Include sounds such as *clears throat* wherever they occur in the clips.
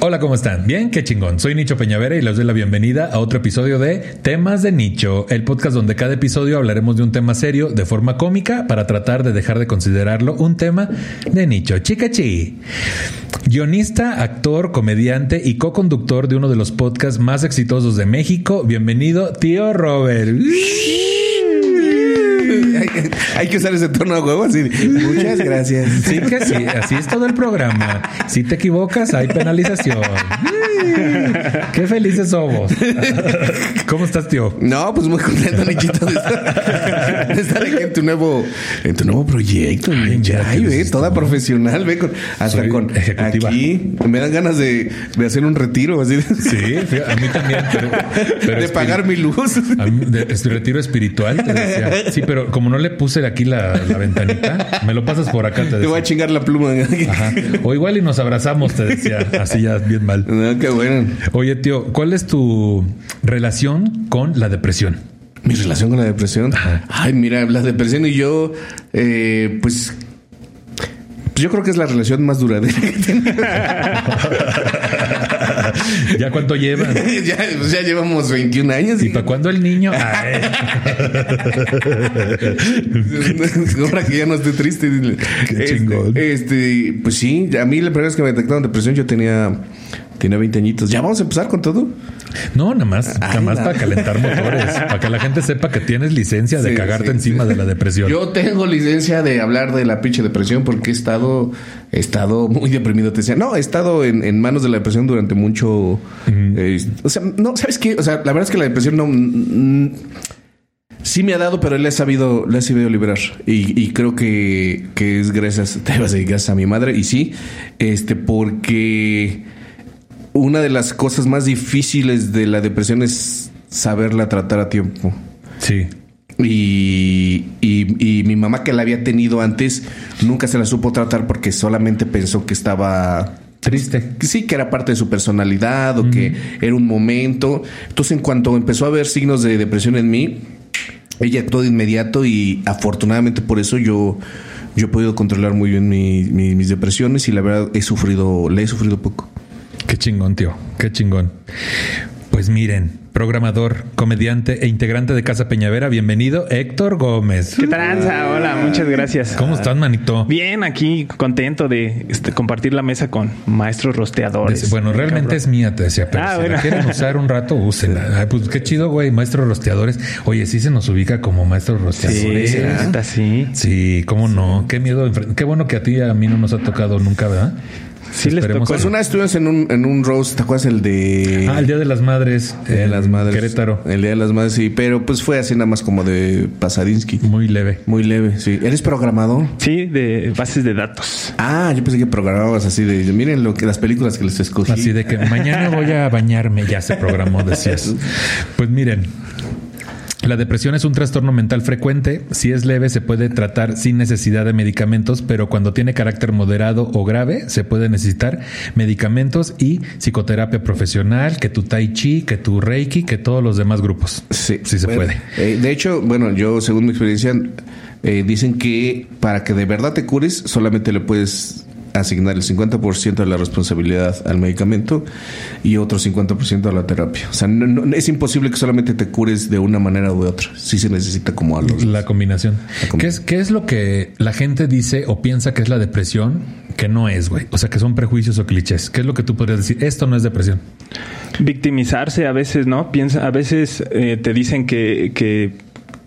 Hola, ¿cómo están? Bien, qué chingón. Soy Nicho Peñavera y les doy la bienvenida a otro episodio de Temas de Nicho, el podcast donde cada episodio hablaremos de un tema serio de forma cómica para tratar de dejar de considerarlo un tema de nicho. Chicachi. Guionista, actor, comediante y co-conductor de uno de los podcasts más exitosos de México. Bienvenido, tío Robert. Hay, *laughs* hay que usar ese tono a huevo así. Muchas gracias. Sí que sí, así es todo el programa. Si te equivocas, hay penalización. *laughs* Qué felices somos. ¿Cómo estás, tío? No, pues muy contento, Nichito, de estar, de estar aquí en tu nuevo, en tu nuevo proyecto. Ay, ya, ve, toda profesional, ve, con, hasta Soy con ejecutiva. aquí. Me dan ganas de, de hacer un retiro, así. Sí, a mí también. Pero, pero de pagar mi luz. A mí, de- retiro espiritual, te decía. Sí, pero como no le puse aquí la, la ventanita, me lo pasas por acá, te Te voy a decía. chingar la pluma. Ajá. O igual y nos abrazamos, te decía. Así ya bien mal. No, qué bueno. Oye, tío, ¿cuál es tu relación con la depresión? Mi relación con la depresión. Ay, mira, la depresión y yo, eh, pues, pues yo creo que es la relación más duradera que tengo. *laughs* *laughs* ¿Ya cuánto llevan? *laughs* ya, pues ya llevamos 21 años. ¿Y para cuándo el niño? *laughs* Ahora que ya no estoy triste. dile. Qué Este, chingón. Este, pues sí, a mí la primera vez que me detectaron depresión yo tenía, tenía 20 añitos. ¿Ya vamos a empezar con todo? No, nada más, nada más para calentar motores, *laughs* para que la gente sepa que tienes licencia de Sí, cagarte sí, encima sí. de la depresión. Yo tengo licencia de hablar de la pinche depresión porque he estado, he estado muy deprimido. Te decía, no, he estado en, en manos de la depresión durante mucho. eh, o sea, no, ¿sabes qué? O sea, la verdad es que la depresión no. mm, Sí me ha dado, pero le he sabido, le he sabido liberar. Y, y creo que, que es gracias, *laughs* te vas a decir, gracias a mi madre. Y sí, este, porque una de las cosas más difíciles de la depresión es saberla tratar a tiempo. Sí. Y, y- y mi mamá que la había tenido antes nunca se la supo tratar porque solamente pensó que estaba Triste. sí que era parte de su personalidad o que era un momento. Entonces en cuanto empezó a haber signos de depresión en mí, ella actuó de inmediato y afortunadamente por eso yo yo he podido controlar muy bien mi- mi- mis depresiones y la verdad he sufrido, le he sufrido poco. Qué chingón, tío. Qué chingón. Pues miren, programador, comediante e integrante de Casa Peñavera, bienvenido Héctor Gómez. ¿Qué tranza? Hola, muchas gracias. ¿Cómo estás, manito? Bien, aquí contento de este, compartir la mesa con maestros rosteadores. Bueno, realmente es mía, te decía, pero Ah, si la quieren usar un rato, úsenla. Ay, pues qué chido, güey, maestros rosteadores. Oye, sí se nos ubica como maestros Sí, rosteadores. ¿eh? neta, sí. Sí, cómo no. Qué miedo. Qué bueno que a ti y a mí no nos ha tocado nunca, ¿verdad? Sí les tocó. Pues una vez estuvimos en un, en un roast, ¿te acuerdas el de Ah, el Día de las Madres. El de en las madres. Querétaro. El día de las madres, sí. Pero pues fue así nada más como de Pasadinsky. Muy leve. Muy leve, sí. ¿Eres programador? Sí, de bases de datos. Ah, yo pensé que programabas así de miren lo que las películas que les escogí. Así de que mañana voy a bañarme, ya se programó, decías. *laughs* Pues miren, la depresión es un trastorno mental frecuente. Si es leve, se puede tratar sin necesidad de medicamentos, pero cuando tiene carácter moderado o grave, se puede necesitar medicamentos y psicoterapia profesional, que tu tai chi, que tu reiki, que todos los demás grupos. Sí, Sí se Bueno, puede. eh, de hecho, bueno, yo según mi experiencia, eh, dicen que para que de verdad te cures, solamente le puedes asignar el 50% de la responsabilidad al medicamento y otro 50% a la terapia. O sea, no- no- es imposible que solamente te cures de una manera u otra. Sí se necesita como a los... La combinación. La combinación. ¿Qué, es, ¿Qué es lo que la gente dice o piensa que es la depresión? Que no es, güey. O sea, que son prejuicios o clichés. ¿Qué es lo que tú podrías decir? Esto no es depresión. Victimizarse a veces, ¿no? Piensa, a veces eh, te dicen que, que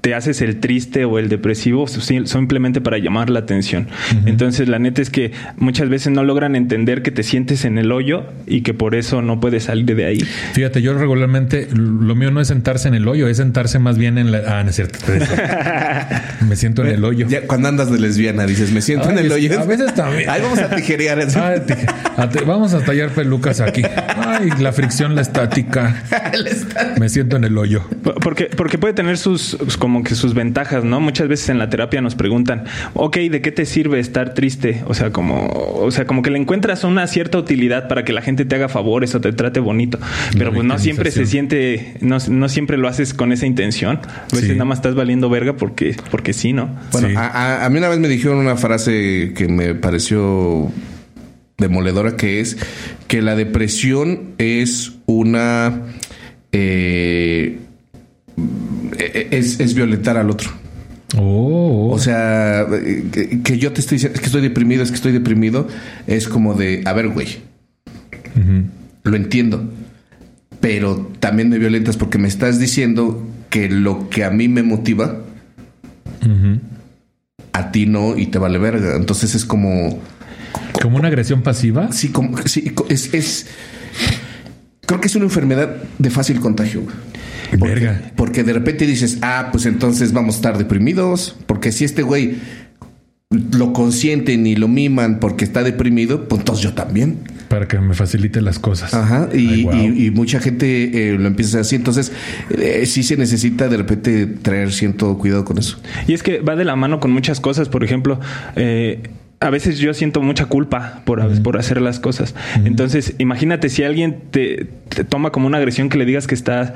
te haces el triste o el depresivo sim- simplemente para llamar la atención. Entonces, la neta es que muchas veces no logran entender que te sientes en el hoyo y que por eso no puedes salir de ahí. Fíjate, yo regularmente lo mío no es sentarse en el hoyo, es sentarse más bien en la. Ah, no es cierto. *laughs* Me siento en el hoyo. Ya cuando andas de lesbiana dices, me siento Ay, en el hoyo. a veces también. *laughs* Ahí vamos a tijerear. Te- a te- vamos a tallar pelucas aquí. Ay, la fricción, la estática. *laughs* Me siento en el hoyo. Por- Porque, porque puede tener sus, como como que sus ventajas, ¿no? Muchas veces en la terapia nos preguntan, ok, ¿de qué te sirve estar triste? O sea, como, o sea, como que le encuentras una cierta utilidad para que la gente te haga favores o te trate bonito. Pero pues no siempre se siente, no, no siempre lo haces con esa intención. A veces nada más estás valiendo verga porque, porque sí, ¿no? Bueno, A, a mí una vez me dijeron una frase que me pareció demoledora que es que la depresión es una eh, es, es, violentar al otro. Oh. O sea, que, yo te estoy diciendo, es que estoy deprimido, es que estoy deprimido, es como de, a ver, güey, lo entiendo, pero también me violentas porque me estás diciendo que lo que a mí me motiva, a ti no y te vale verga. Entonces es como... ¿Como una agresión pasiva? Sí, como, sí es, es... Creo que es una enfermedad de fácil contagio. Porque, porque de repente dices, ah, pues entonces vamos a estar deprimidos. Porque si este güey lo consienten y lo miman porque está deprimido, pues entonces yo también. Para que me facilite las cosas. Ajá. Y, mucha gente eh, lo empieza así. Entonces, eh, sí se necesita de repente traer cierto cuidado con eso. Y es que va de la mano con muchas cosas. Por ejemplo, eh, a veces yo siento mucha culpa por, por hacer las cosas. Entonces, imagínate si alguien te, toma como una agresión que le digas que estás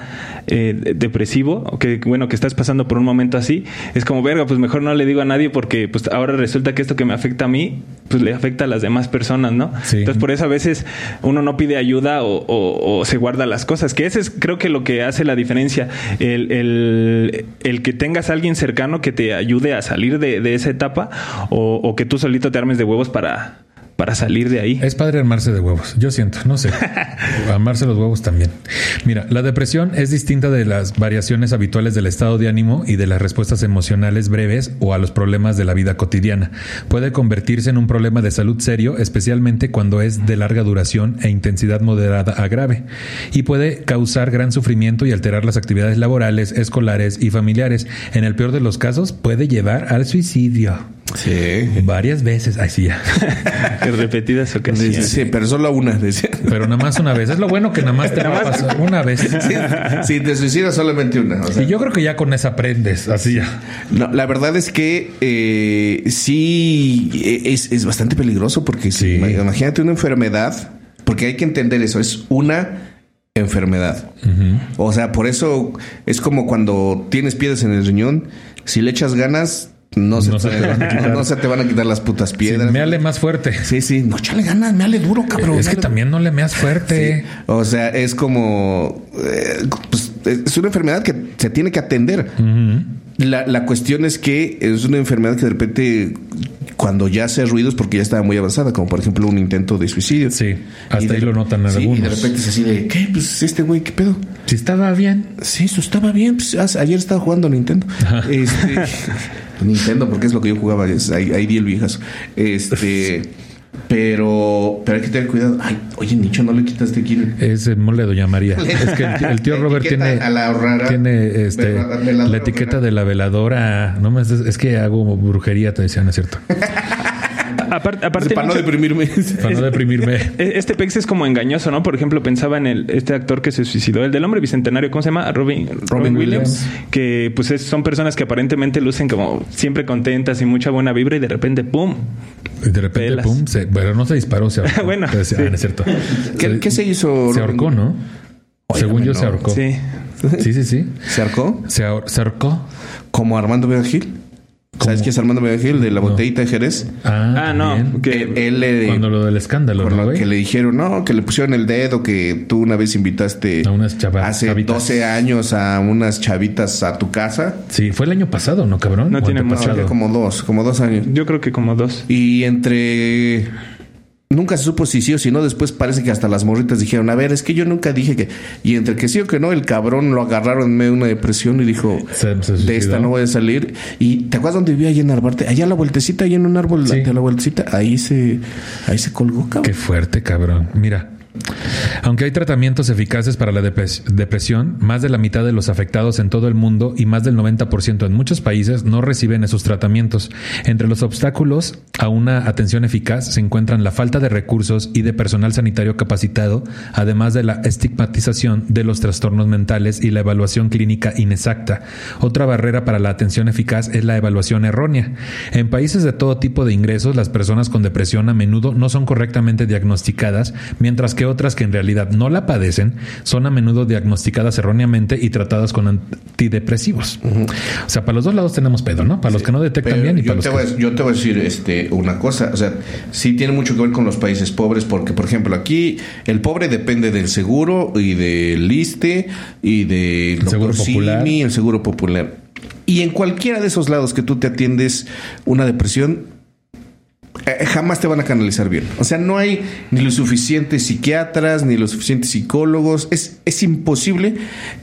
eh, depresivo o que, bueno, que estás pasando por un momento así. Es como, verga, pues mejor no le digo a nadie porque pues ahora resulta que esto que me afecta a mí, pues le afecta a las demás personas, ¿no? Entonces, por eso a veces uno no pide ayuda o, se guarda las cosas. Que ese es, creo que lo que hace la diferencia. El, el, que tengas a alguien cercano que te ayude a salir de, de esa etapa o, o que tú solito armes de huevos para, para salir de ahí. Es padre armarse de huevos, yo siento, no sé. *laughs* armarse los huevos también. Mira, la depresión es distinta de las variaciones habituales del estado de ánimo y de las respuestas emocionales breves o a los problemas de la vida cotidiana. Puede convertirse en un problema de salud serio, especialmente cuando es de larga duración e intensidad moderada a grave, y puede causar gran sufrimiento y alterar las actividades laborales, escolares y familiares. En el peor de los casos, puede llevar al suicidio. Sí. Varias veces. Ay, sí, ya. *laughs* repetidas ocasiones. Sí, pero solo una. Pero nada más una vez. Es lo bueno que nada más te va a pasar una vez. *laughs* Sí, te suicidas solamente una. y yo creo que ya con esa aprendes. Así ya. No, la verdad es que eh, sí es, bastante peligroso porque sí. imagínate una enfermedad. Porque hay que entender eso. Es una enfermedad. O sea, por eso es como cuando tienes piedras en el riñón. Si le echas ganas, no se, te, van a quitar las putas piedras. me ale más fuerte. Sí, sí. No, chale ganas, me ale duro, cabrón. Es que también no le meas fuerte. O sea, es como. Eh, pues, es una enfermedad que se tiene que atender. la, la, cuestión es que es una enfermedad que de repente, cuando ya hace ruidos, porque ya estaba muy avanzada, como por ejemplo un intento de suicidio. Sí, hasta ahí lo notan algunos. Y de repente es así de, ¿qué? Pues este güey, ¿qué pedo? Si estaba bien. Sí, eso estaba bien. Pues, ayer estaba jugando Nintendo. Este. *laughs* Nintendo, porque es lo que yo jugaba, es, ahí, ahí el viejas. Este. *laughs* Pero, pero hay que tener cuidado. Ay, oye, Nicho, no le quitaste aquí. Es el mole de Doña María. *laughs* es que el, tío Robert tiene, tiene este, la etiqueta de la veladora. No me, es que hago brujería, ¿no es cierto? *laughs* aparte, para no deprimirme. *laughs* para no deprimirme. Este pex es como engañoso, ¿no? Por ejemplo, pensaba en el, este actor que se suicidó, el del hombre bicentenario, ¿cómo se llama? Robin, Robin, Williams, Que pues son personas que aparentemente lucen como siempre contentas y mucha buena vibra y de repente, ¡pum! Y de repente, ¡pum! Se, bueno, no se disparó, se ahorcó. *laughs* bueno, ah, es cierto. ¿Qué, se hizo? Se ahorcó, ¿no? Según yo, se ahorcó. Sí. Sí, sí, sí. ¿Se ahorcó? Se, ahorcó. ¿Como Armando Gil? ¿Sabes quién es Armando Gil de la botellita de Jerez? Ah, ah no. Que él le. Cuando lo del escándalo, ¿no, Que le dijeron, no, que le pusieron el dedo, que tú una vez invitaste. A unas chavas. Hace 12 años a unas chavitas a tu casa. Sí, fue el año pasado, ¿no, cabrón? No tiene mucho. como dos, como dos años. Yo creo que como dos. Y entre nunca se supo si sí o si no. Después parece que hasta las morritas dijeron, a ver, es que yo nunca dije que... Y entre que sí o que no, el cabrón lo agarraron en medio de una depresión y dijo, de esta no voy a salir. Y ¿te acuerdas dónde vivía allí en Arbarte? Allá a la vueltecita, allá en un árbol, de la vueltecita, ahí se, ahí se colgó, cabrón. Qué fuerte, cabrón. Mira, Aunque hay tratamientos eficaces para la depresión, más de la mitad de los afectados en todo el mundo y más del 90% en muchos países no reciben esos tratamientos. Entre los obstáculos a una atención eficaz se encuentran la falta de recursos y de personal sanitario capacitado, además de la estigmatización de los trastornos mentales y la evaluación clínica inexacta. Otra barrera para la atención eficaz es la evaluación errónea. En países de todo tipo de ingresos, las personas con depresión a menudo no son correctamente diagnosticadas, mientras que otras que en realidad no la padecen son a menudo diagnosticadas erróneamente y tratadas con antidepresivos. O sea, para los dos lados tenemos pedo, ¿no? Para los que no detectan bien y para los que... yo te voy a decir este, una cosa, o sea, sí tiene mucho que ver con los países pobres porque, por ejemplo, aquí el pobre depende del seguro y del ISTE y del seguro popular. el seguro popular. Y en cualquiera de esos lados que tú te atiendes una depresión, eh, jamás te van a canalizar bien. O sea, no hay ni los suficientes psiquiatras, ni los suficientes psicólogos. Es, es imposible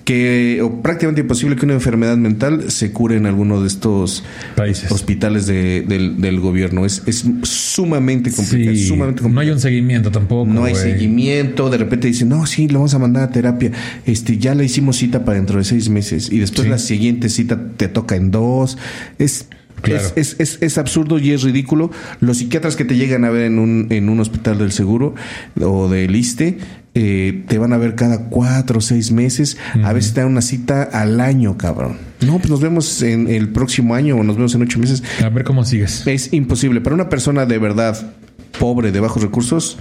que, o prácticamente imposible que una enfermedad mental se cure en alguno de estos países hospitales del, gobierno. Es, es sumamente complicado, sumamente No hay un seguimiento tampoco. No hay seguimiento. De repente dicen, no, sí, lo vamos a mandar a terapia. Este, ya le hicimos cita para dentro de seis meses. Y después la siguiente cita te toca en dos. Es es, es, es, absurdo y es ridículo. Los psiquiatras que te llegan a ver en un, en un hospital del seguro o del ISTE eh, te van a ver cada cuatro o seis meses. A veces te dan una cita al año, cabrón. No, pues nos vemos en el próximo año o nos vemos en ocho meses. A ver cómo sigues. Es imposible. Para una persona de verdad pobre, de bajos recursos,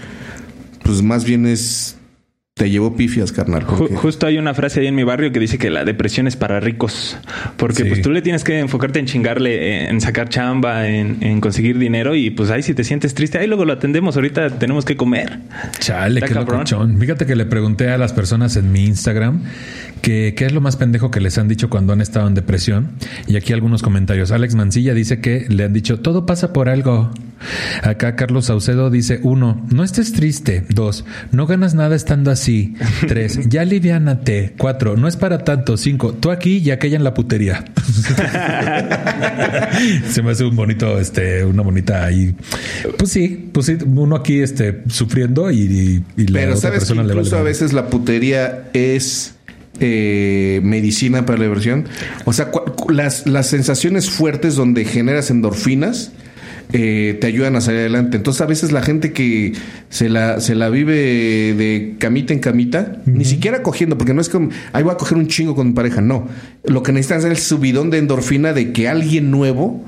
pues más bien es te llevó pifias, carnal. Justo hay una frase ahí en mi barrio que dice que la depresión es para ricos. Porque pues tú le tienes que enfocarte en chingarle, en sacar chamba, en, conseguir dinero. Y pues ahí si te sientes triste, ahí luego lo atendemos. Ahorita tenemos que comer. Chale, qué locochón. Fíjate que le pregunté a las personas en mi Instagram que qué es lo más pendejo que les han dicho cuando han estado en depresión. Y aquí algunos comentarios. Alex Mancilla dice que le han dicho todo pasa por algo. Acá Carlos Saucedo dice uno, no estés triste. Dos, no ganas nada estando así. Sí. *laughs* Tres, ya aliviánate. Cuatro, no es para tanto. Cinco, tú aquí y aquella en la putería. *laughs* Se me hace un bonito, este, una bonita ahí. Pues sí, pues sí, uno aquí este, sufriendo y, la Pero otra persona le Incluso a veces la putería es eh, medicina para la diversión. O sea, las, las sensaciones fuertes donde generas endorfinas eh, te ayudan a salir adelante. Entonces a veces la gente que se la, se la vive de camita en camita, ni siquiera cogiendo, porque no es como, ahí voy a coger un chingo con mi pareja, no. Lo que necesitan es el subidón de endorfina de que alguien nuevo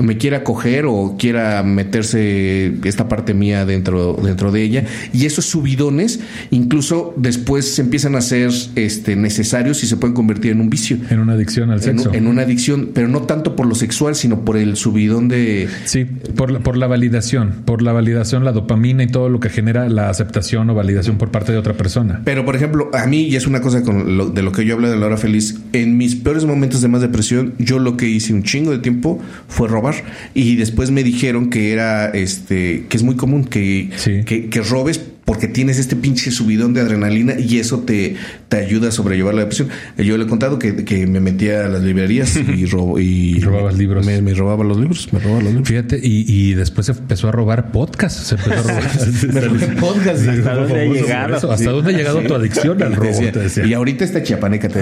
me quiera coger o quiera meterse esta parte mía dentro, dentro de ella. Y esos subidones incluso después se empiezan a ser este, necesarios y se pueden convertir en un vicio. En una adicción al sexo. En, una adicción, pero no tanto por lo sexual, sino por el subidón de... Sí, por la, por la validación, por la validación, la dopamina y todo lo que genera la aceptación o validación por parte de otra persona. Pero, por ejemplo, a mí, y es una cosa con de lo que yo hablo de la hora feliz, en mis peores momentos de más depresión, yo lo que hice un chingo de tiempo fue robar y después me dijeron que era este que es muy común que, que, que robes porque tienes este pinche subidón de adrenalina y eso te, te ayuda a sobrellevar la depresión. Yo le he contado que, que me metía a las librerías *laughs* y, robo, y robabas libros. Me, robaba los libros, me robaba los libros. Fíjate, y, y después se empezó a robar podcasts. Se empezó a robar *laughs* *laughs* podcasts. ¿Hasta dónde ha llegado? ¿Hasta dónde ha llegado tu adicción al robo? Y ahorita está chiapaneca te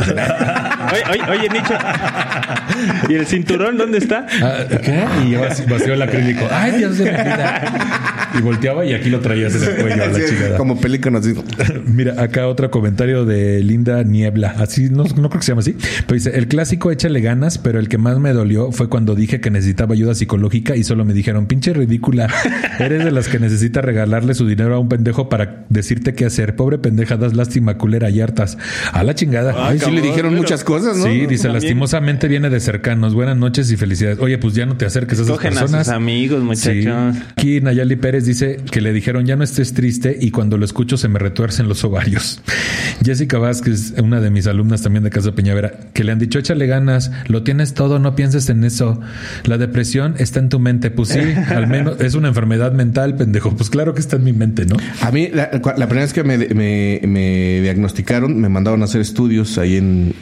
oye, oye, Nicho. ¿Y el cinturón dónde está? Ah, ¿Qué? Y vació el acrílico. Ay, Dios de mi vida. Y volteaba y aquí lo traías en el cuello a la como película *laughs* Mira, acá otro comentario de Linda Niebla. Así, no, no creo que se llama así. Pero dice, el clásico échale ganas, pero el que más me dolió fue cuando dije que necesitaba ayuda psicológica y solo me dijeron, pinche ridícula, eres de las que necesita regalarle su dinero a un pendejo para decirte qué hacer. Pobre pendeja, das lástima, culera y hartas. A la chingada. Ay, sí le dijeron muchas cosas, ¿no? Sí, dice, lastimosamente viene de cercanos. Buenas noches y felicidades. Oye, pues ya no te acerques a esas personas. A sus amigos, muchachos. Aquí Nayali Pérez dice que le dijeron, ya no estés triste y cuando lo escucho se me retuercen los ovarios. *laughs* Jessica Vázquez, una de mis alumnas también de Casa Peñavera, que le han dicho, échale ganas, lo tienes todo, no pienses en eso. La depresión está en tu mente. Pues sí, *laughs* al menos es una enfermedad mental, pendejo. Pues claro que está en mi mente, ¿no? A mí, la, primera vez que me, diagnosticaron, me mandaron a hacer estudios ahí en,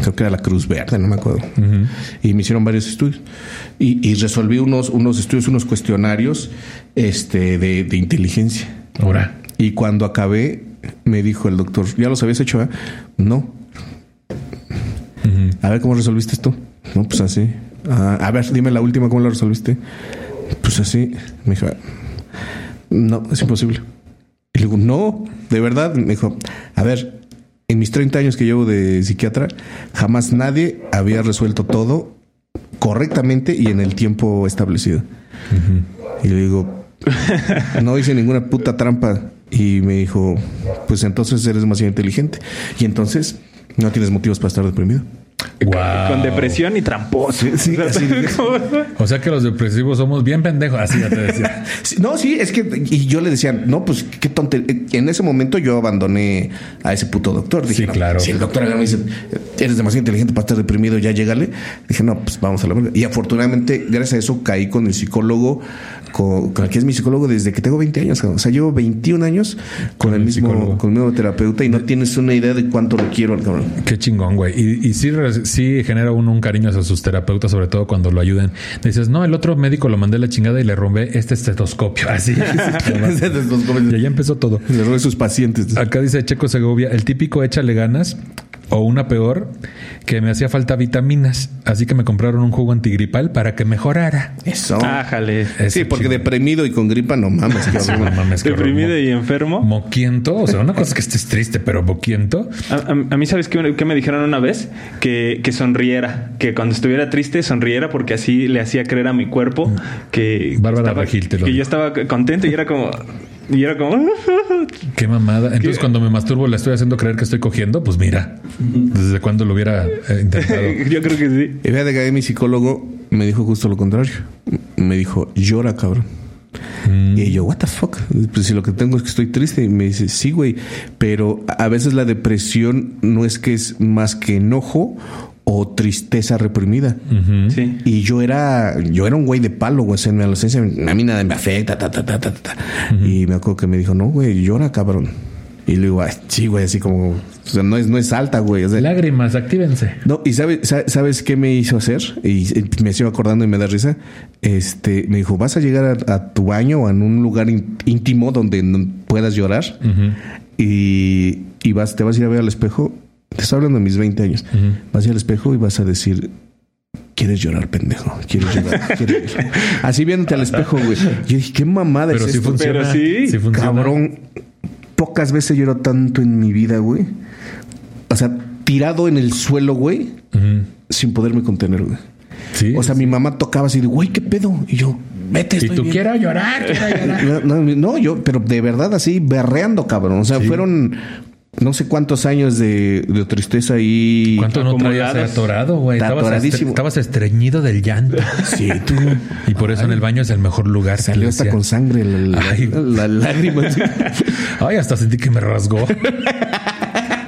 creo que era la Cruz Verde, no me acuerdo. Y me hicieron varios estudios. Y, resolví unos, unos estudios, unos cuestionarios este, de, de inteligencia. Ahora. Y cuando acabé, me dijo el doctor, ¿ya los habías hecho? eh?" No. A ver, ¿cómo resolviste esto? No, pues así. "Ah, a ver, dime la última, ¿cómo la resolviste? Pues así. Me dijo, no, es imposible. Y le digo, no, de verdad. Me dijo, a ver, en mis 30 años que llevo de psiquiatra, jamás nadie había resuelto todo correctamente y en el tiempo establecido. Y le digo, no hice ninguna puta trampa. Y me dijo, pues entonces eres demasiado inteligente. Y entonces no tienes motivos para estar deprimido. Con depresión y tramposo. sí, *laughs* así de- O sea que los depresivos somos bien pendejos. Así ya te decía. *laughs* No, sí, es que y yo le decía, no, pues qué tonte. En ese momento yo abandoné a ese puto doctor. Dije, Sí, no, claro. Si el doctor me dice, eres demasiado inteligente para estar deprimido, ya llégale. Dije, no, pues vamos a la verga. Y afortunadamente, gracias a eso, caí con el psicólogo, con, con el que es mi psicólogo desde que tengo 20 años. cabrón. O sea, llevo 21 años con, Con el el mismo, con el mismo terapeuta y no tienes una idea de cuánto lo quiero al cabrón. Qué chingón, güey. Y, y sí, sí genera uno un cariño hacia sus terapeutas, sobre todo cuando lo ayuden. Dices, no, el otro médico lo mandé a la chingada y le rompé este estetoscopio. *laughs* Así. *laughs* y ahí empezó todo. Le robe sus pacientes. Acá dice Checo Segovia, el típico échale ganas o una peor, que me hacía falta vitaminas, así que me compraron un jugo antigripal para que mejorara. Eso. Ájale. sí, porque deprimido y con gripa, no mames. qué Sí, horror. no mames, qué horror. Deprimido y enfermo. Moquiento, o sea, una cosa es que estés triste, pero moquiento. A, a- a mí, ¿sabes qué, qué me dijeron una vez? Que, que sonriera, que cuando estuviera triste sonriera porque así le hacía creer a mi cuerpo que, Bárbara estaba- Regil te lo que dijo. yo estaba contento y era como... Y era como... *laughs* Qué mamada. Entonces, cuando me masturbo, le estoy haciendo creer que estoy cogiendo. Pues mira, desde cuándo lo hubiera eh, intentado. *laughs* yo creo que sí. Y fíjate que mi psicólogo me dijo justo lo contrario. Me dijo, llora, cabrón. Y yo, what the fuck? Pues si lo que tengo es que estoy triste. Y me dice, sí, güey. Pero a veces la depresión no es que es más que enojo o tristeza reprimida. Sí. Y yo era, yo era un güey de palo, güey. O sea, en mi adolescencia a mí nada me afecta, ta, ta, ta, ta, ta. Y me acuerdo que me dijo, no, güey, llora, cabrón. Y le digo, "Ay, sí, güey, así como, o sea, no es, no es alta, güey. O sea, Lágrimas, actívense. no, y sabe- sa- sabes qué me hizo hacer, y me sigo acordando y me da risa. Este me dijo: Vas a llegar a, a tu baño o en un lugar ín- íntimo donde no puedas llorar y, y vas, te vas a ir a ver al espejo. Te estoy hablando de mis 20 años. Vas a ir al espejo y vas a decir: Quieres llorar, pendejo. Quieres llorar. *laughs* quieres llorar". Así viéndote al espejo, güey. Yo dije: ¿Qué mamada Pero es sí esto? funciona. Pero sí. funciona. Cabrón, pocas veces lloro tanto en mi vida, güey. O sea, tirado en el suelo, güey, sin poderme contener, güey. Sí. O sea, mi mamá tocaba así de, güey, ¿qué pedo? Y yo, vete, y tú bien". quiero llorar, quiero llorar. *laughs* No, no, no, yo, pero de verdad así, berreando, cabrón. O sea, fueron no sé cuántos años de, de tristeza y... ¿Cuánto no traías atorado, güey? Estabas, estre- estabas estreñido del llanto. *laughs* Sí, tú. Y por eso en el baño es el mejor lugar. Salió hasta con sangre la, la- Ay. la lágrima. *laughs* Ay, hasta sentí que me rasgó.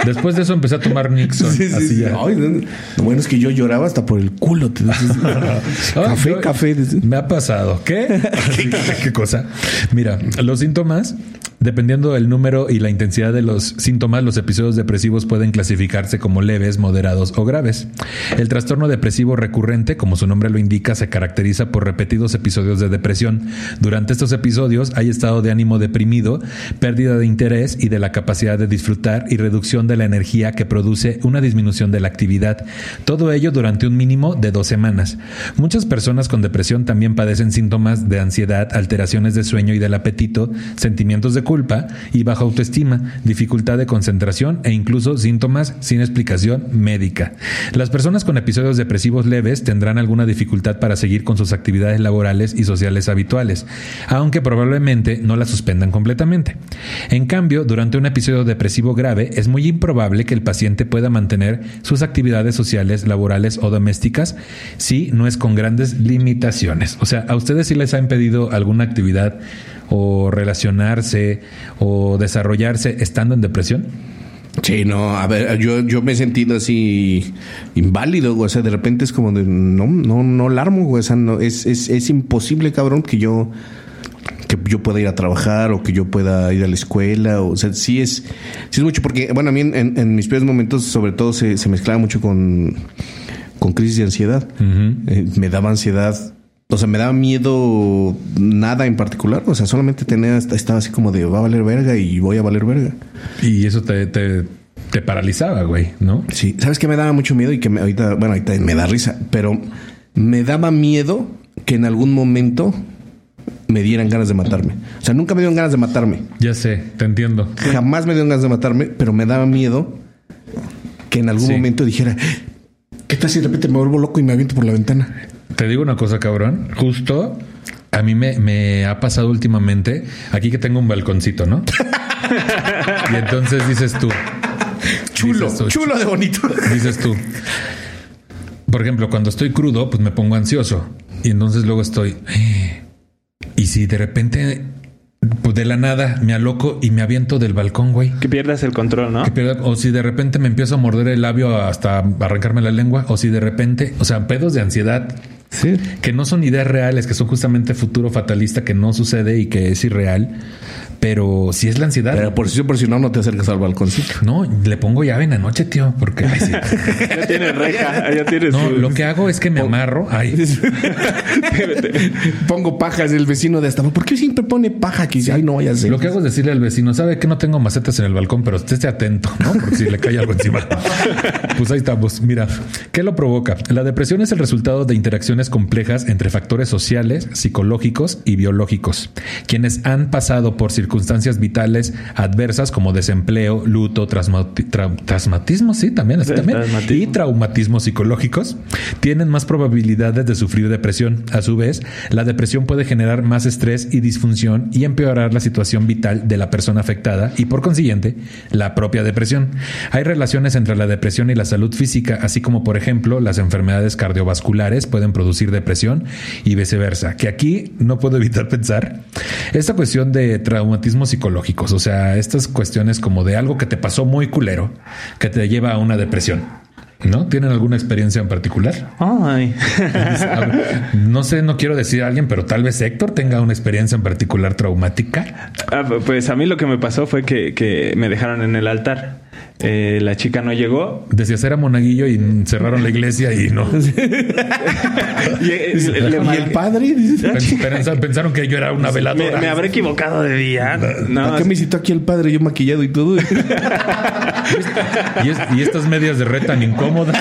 Después de eso empecé a tomar Nixon. Sí, sí, así sí. ya. Ay, no, Lo bueno es que yo lloraba hasta por el culo. te- *laughs* café, café. Me ha pasado. ¿Qué? ¿Qué, qué cosa? Mira, los síntomas, dependiendo del número y la intensidad de los síntomas, los episodios depresivos pueden clasificarse como leves, moderados o graves. El trastorno depresivo recurrente, como su nombre lo indica, se caracteriza por repetidos episodios de depresión. Durante estos episodios hay estado de ánimo deprimido, pérdida de interés y de la capacidad de disfrutar y reducción de la energía que produce una disminución de la actividad. Todo ello durante un mínimo de dos semanas. Muchas personas con depresión también padecen síntomas de ansiedad, alteraciones de sueño y del apetito, sentimientos de culpa y baja autoestima, dificultad de concentración e incluso síntomas sin explicación médica. Las personas con episodios depresivos leves tendrán alguna dificultad para seguir con sus actividades laborales y sociales habituales, aunque probablemente no las suspendan completamente. En cambio, durante un episodio depresivo grave es muy improbable que el paciente pueda mantener sus actividades sociales, laborales o domésticas si no es con grandes limitaciones. O sea, ¿a ustedes sí les ha impedido alguna actividad o relacionarse o desarrollarse estando en depresión? Sí, no, a ver, yo, yo me he sentido así inválido, güey. O sea, de repente es como de no, no, no alarmo, güey. O sea, no, es, es, es imposible, cabrón, que yo que yo pueda ir a trabajar o que yo pueda ir a la escuela. O sea, sí es, sí es mucho, porque, bueno, a mí en, en- en mis peores momentos, sobre todo, se, se mezclaba mucho con, con crisis de ansiedad. Eh, me daba ansiedad O sea, me daba miedo nada en particular. O sea, solamente tenía, estaba así como de va a valer verga y voy a valer verga. Y eso te, te, te paralizaba, güey, ¿no? Sí. ¿Sabes qué me daba mucho miedo? Y que me, ahorita, bueno, ahorita me da risa, pero me daba miedo que en algún momento me dieran ganas de matarme. O sea, nunca me dieron ganas de matarme. Ya sé, te entiendo. Jamás me dieron ganas de matarme, pero me daba miedo que en algún Sí. momento dijera, ¿qué tal si de repente me vuelvo loco y me aviento por la ventana? Te digo una cosa, cabrón. Justo a mí me, me ha pasado últimamente aquí que tengo un balconcito, ¿no? *laughs* y entonces dices tú, Chulo, Dices tú, chulo de bonito. dices tú. Por ejemplo, cuando estoy crudo, pues me pongo ansioso. Y entonces luego estoy. "Eh, Y si de repente, pues de la nada, me aloco y me aviento del balcón, güey. Que pierdas el control, ¿no? Que pierda- O si de repente me empiezo a morder el labio hasta arrancarme la lengua. O si de repente, o sea, pedos de ansiedad Sí. que no son ideas reales, que son justamente futuro fatalista que no sucede y que es irreal. Pero si es la ansiedad. Pero por si por si no, no te acercas al balconcito. no, le pongo llave en la noche, tío, porque ay, sí. *laughs* Ya tienes reja, ya tienes. no, su- lo que hago es que me amarro. Ay, *laughs* Pongo pajas el vecino de hasta. ¿Por qué siempre pone paja aquí? Ay, no vayas a Lo que hago es decirle al vecino, sabe que no tengo macetas en el balcón, pero esté atento, ¿no? Porque si le cae algo encima. *laughs* Pues ahí estamos. Mira, ¿qué lo provoca? La depresión es el resultado de interacciones complejas entre factores sociales, psicológicos y biológicos. Quienes han pasado por circunstancias vitales adversas como desempleo, luto, traumatismo, sí, también, así también, y traumatismos psicológicos tienen más probabilidades de sufrir depresión. A su vez, la depresión puede generar más estrés y disfunción y empeorar la situación vital de la persona afectada y por consiguiente la propia depresión. Hay relaciones entre la depresión y la salud física, así como por ejemplo las enfermedades cardiovasculares pueden producir depresión y viceversa. Que aquí no puedo *laughs* evitar pensar esta cuestión de traumatismos psicológicos, o sea, estas cuestiones como de algo que te pasó muy culero que te lleva a una depresión. ¿No? ¿Tienen alguna experiencia en particular? Ay. No sé, no quiero decir a alguien, pero tal vez Héctor tenga una experiencia en particular traumática. Ah, pues a mí lo que me pasó fue que, que me dejaron en el altar. Eh, la chica no llegó. Decías era monaguillo y cerraron la iglesia y no. *laughs* *laughs* Y, le- le ¿Y marqué- el padre? Pensaron, pensaron que yo era una me, veladora. me habré equivocado de día. No, ¿Para qué me citó aquí el padre? Yo maquillado y todo. *laughs* Y, es- y estas medias de red tan incómodas.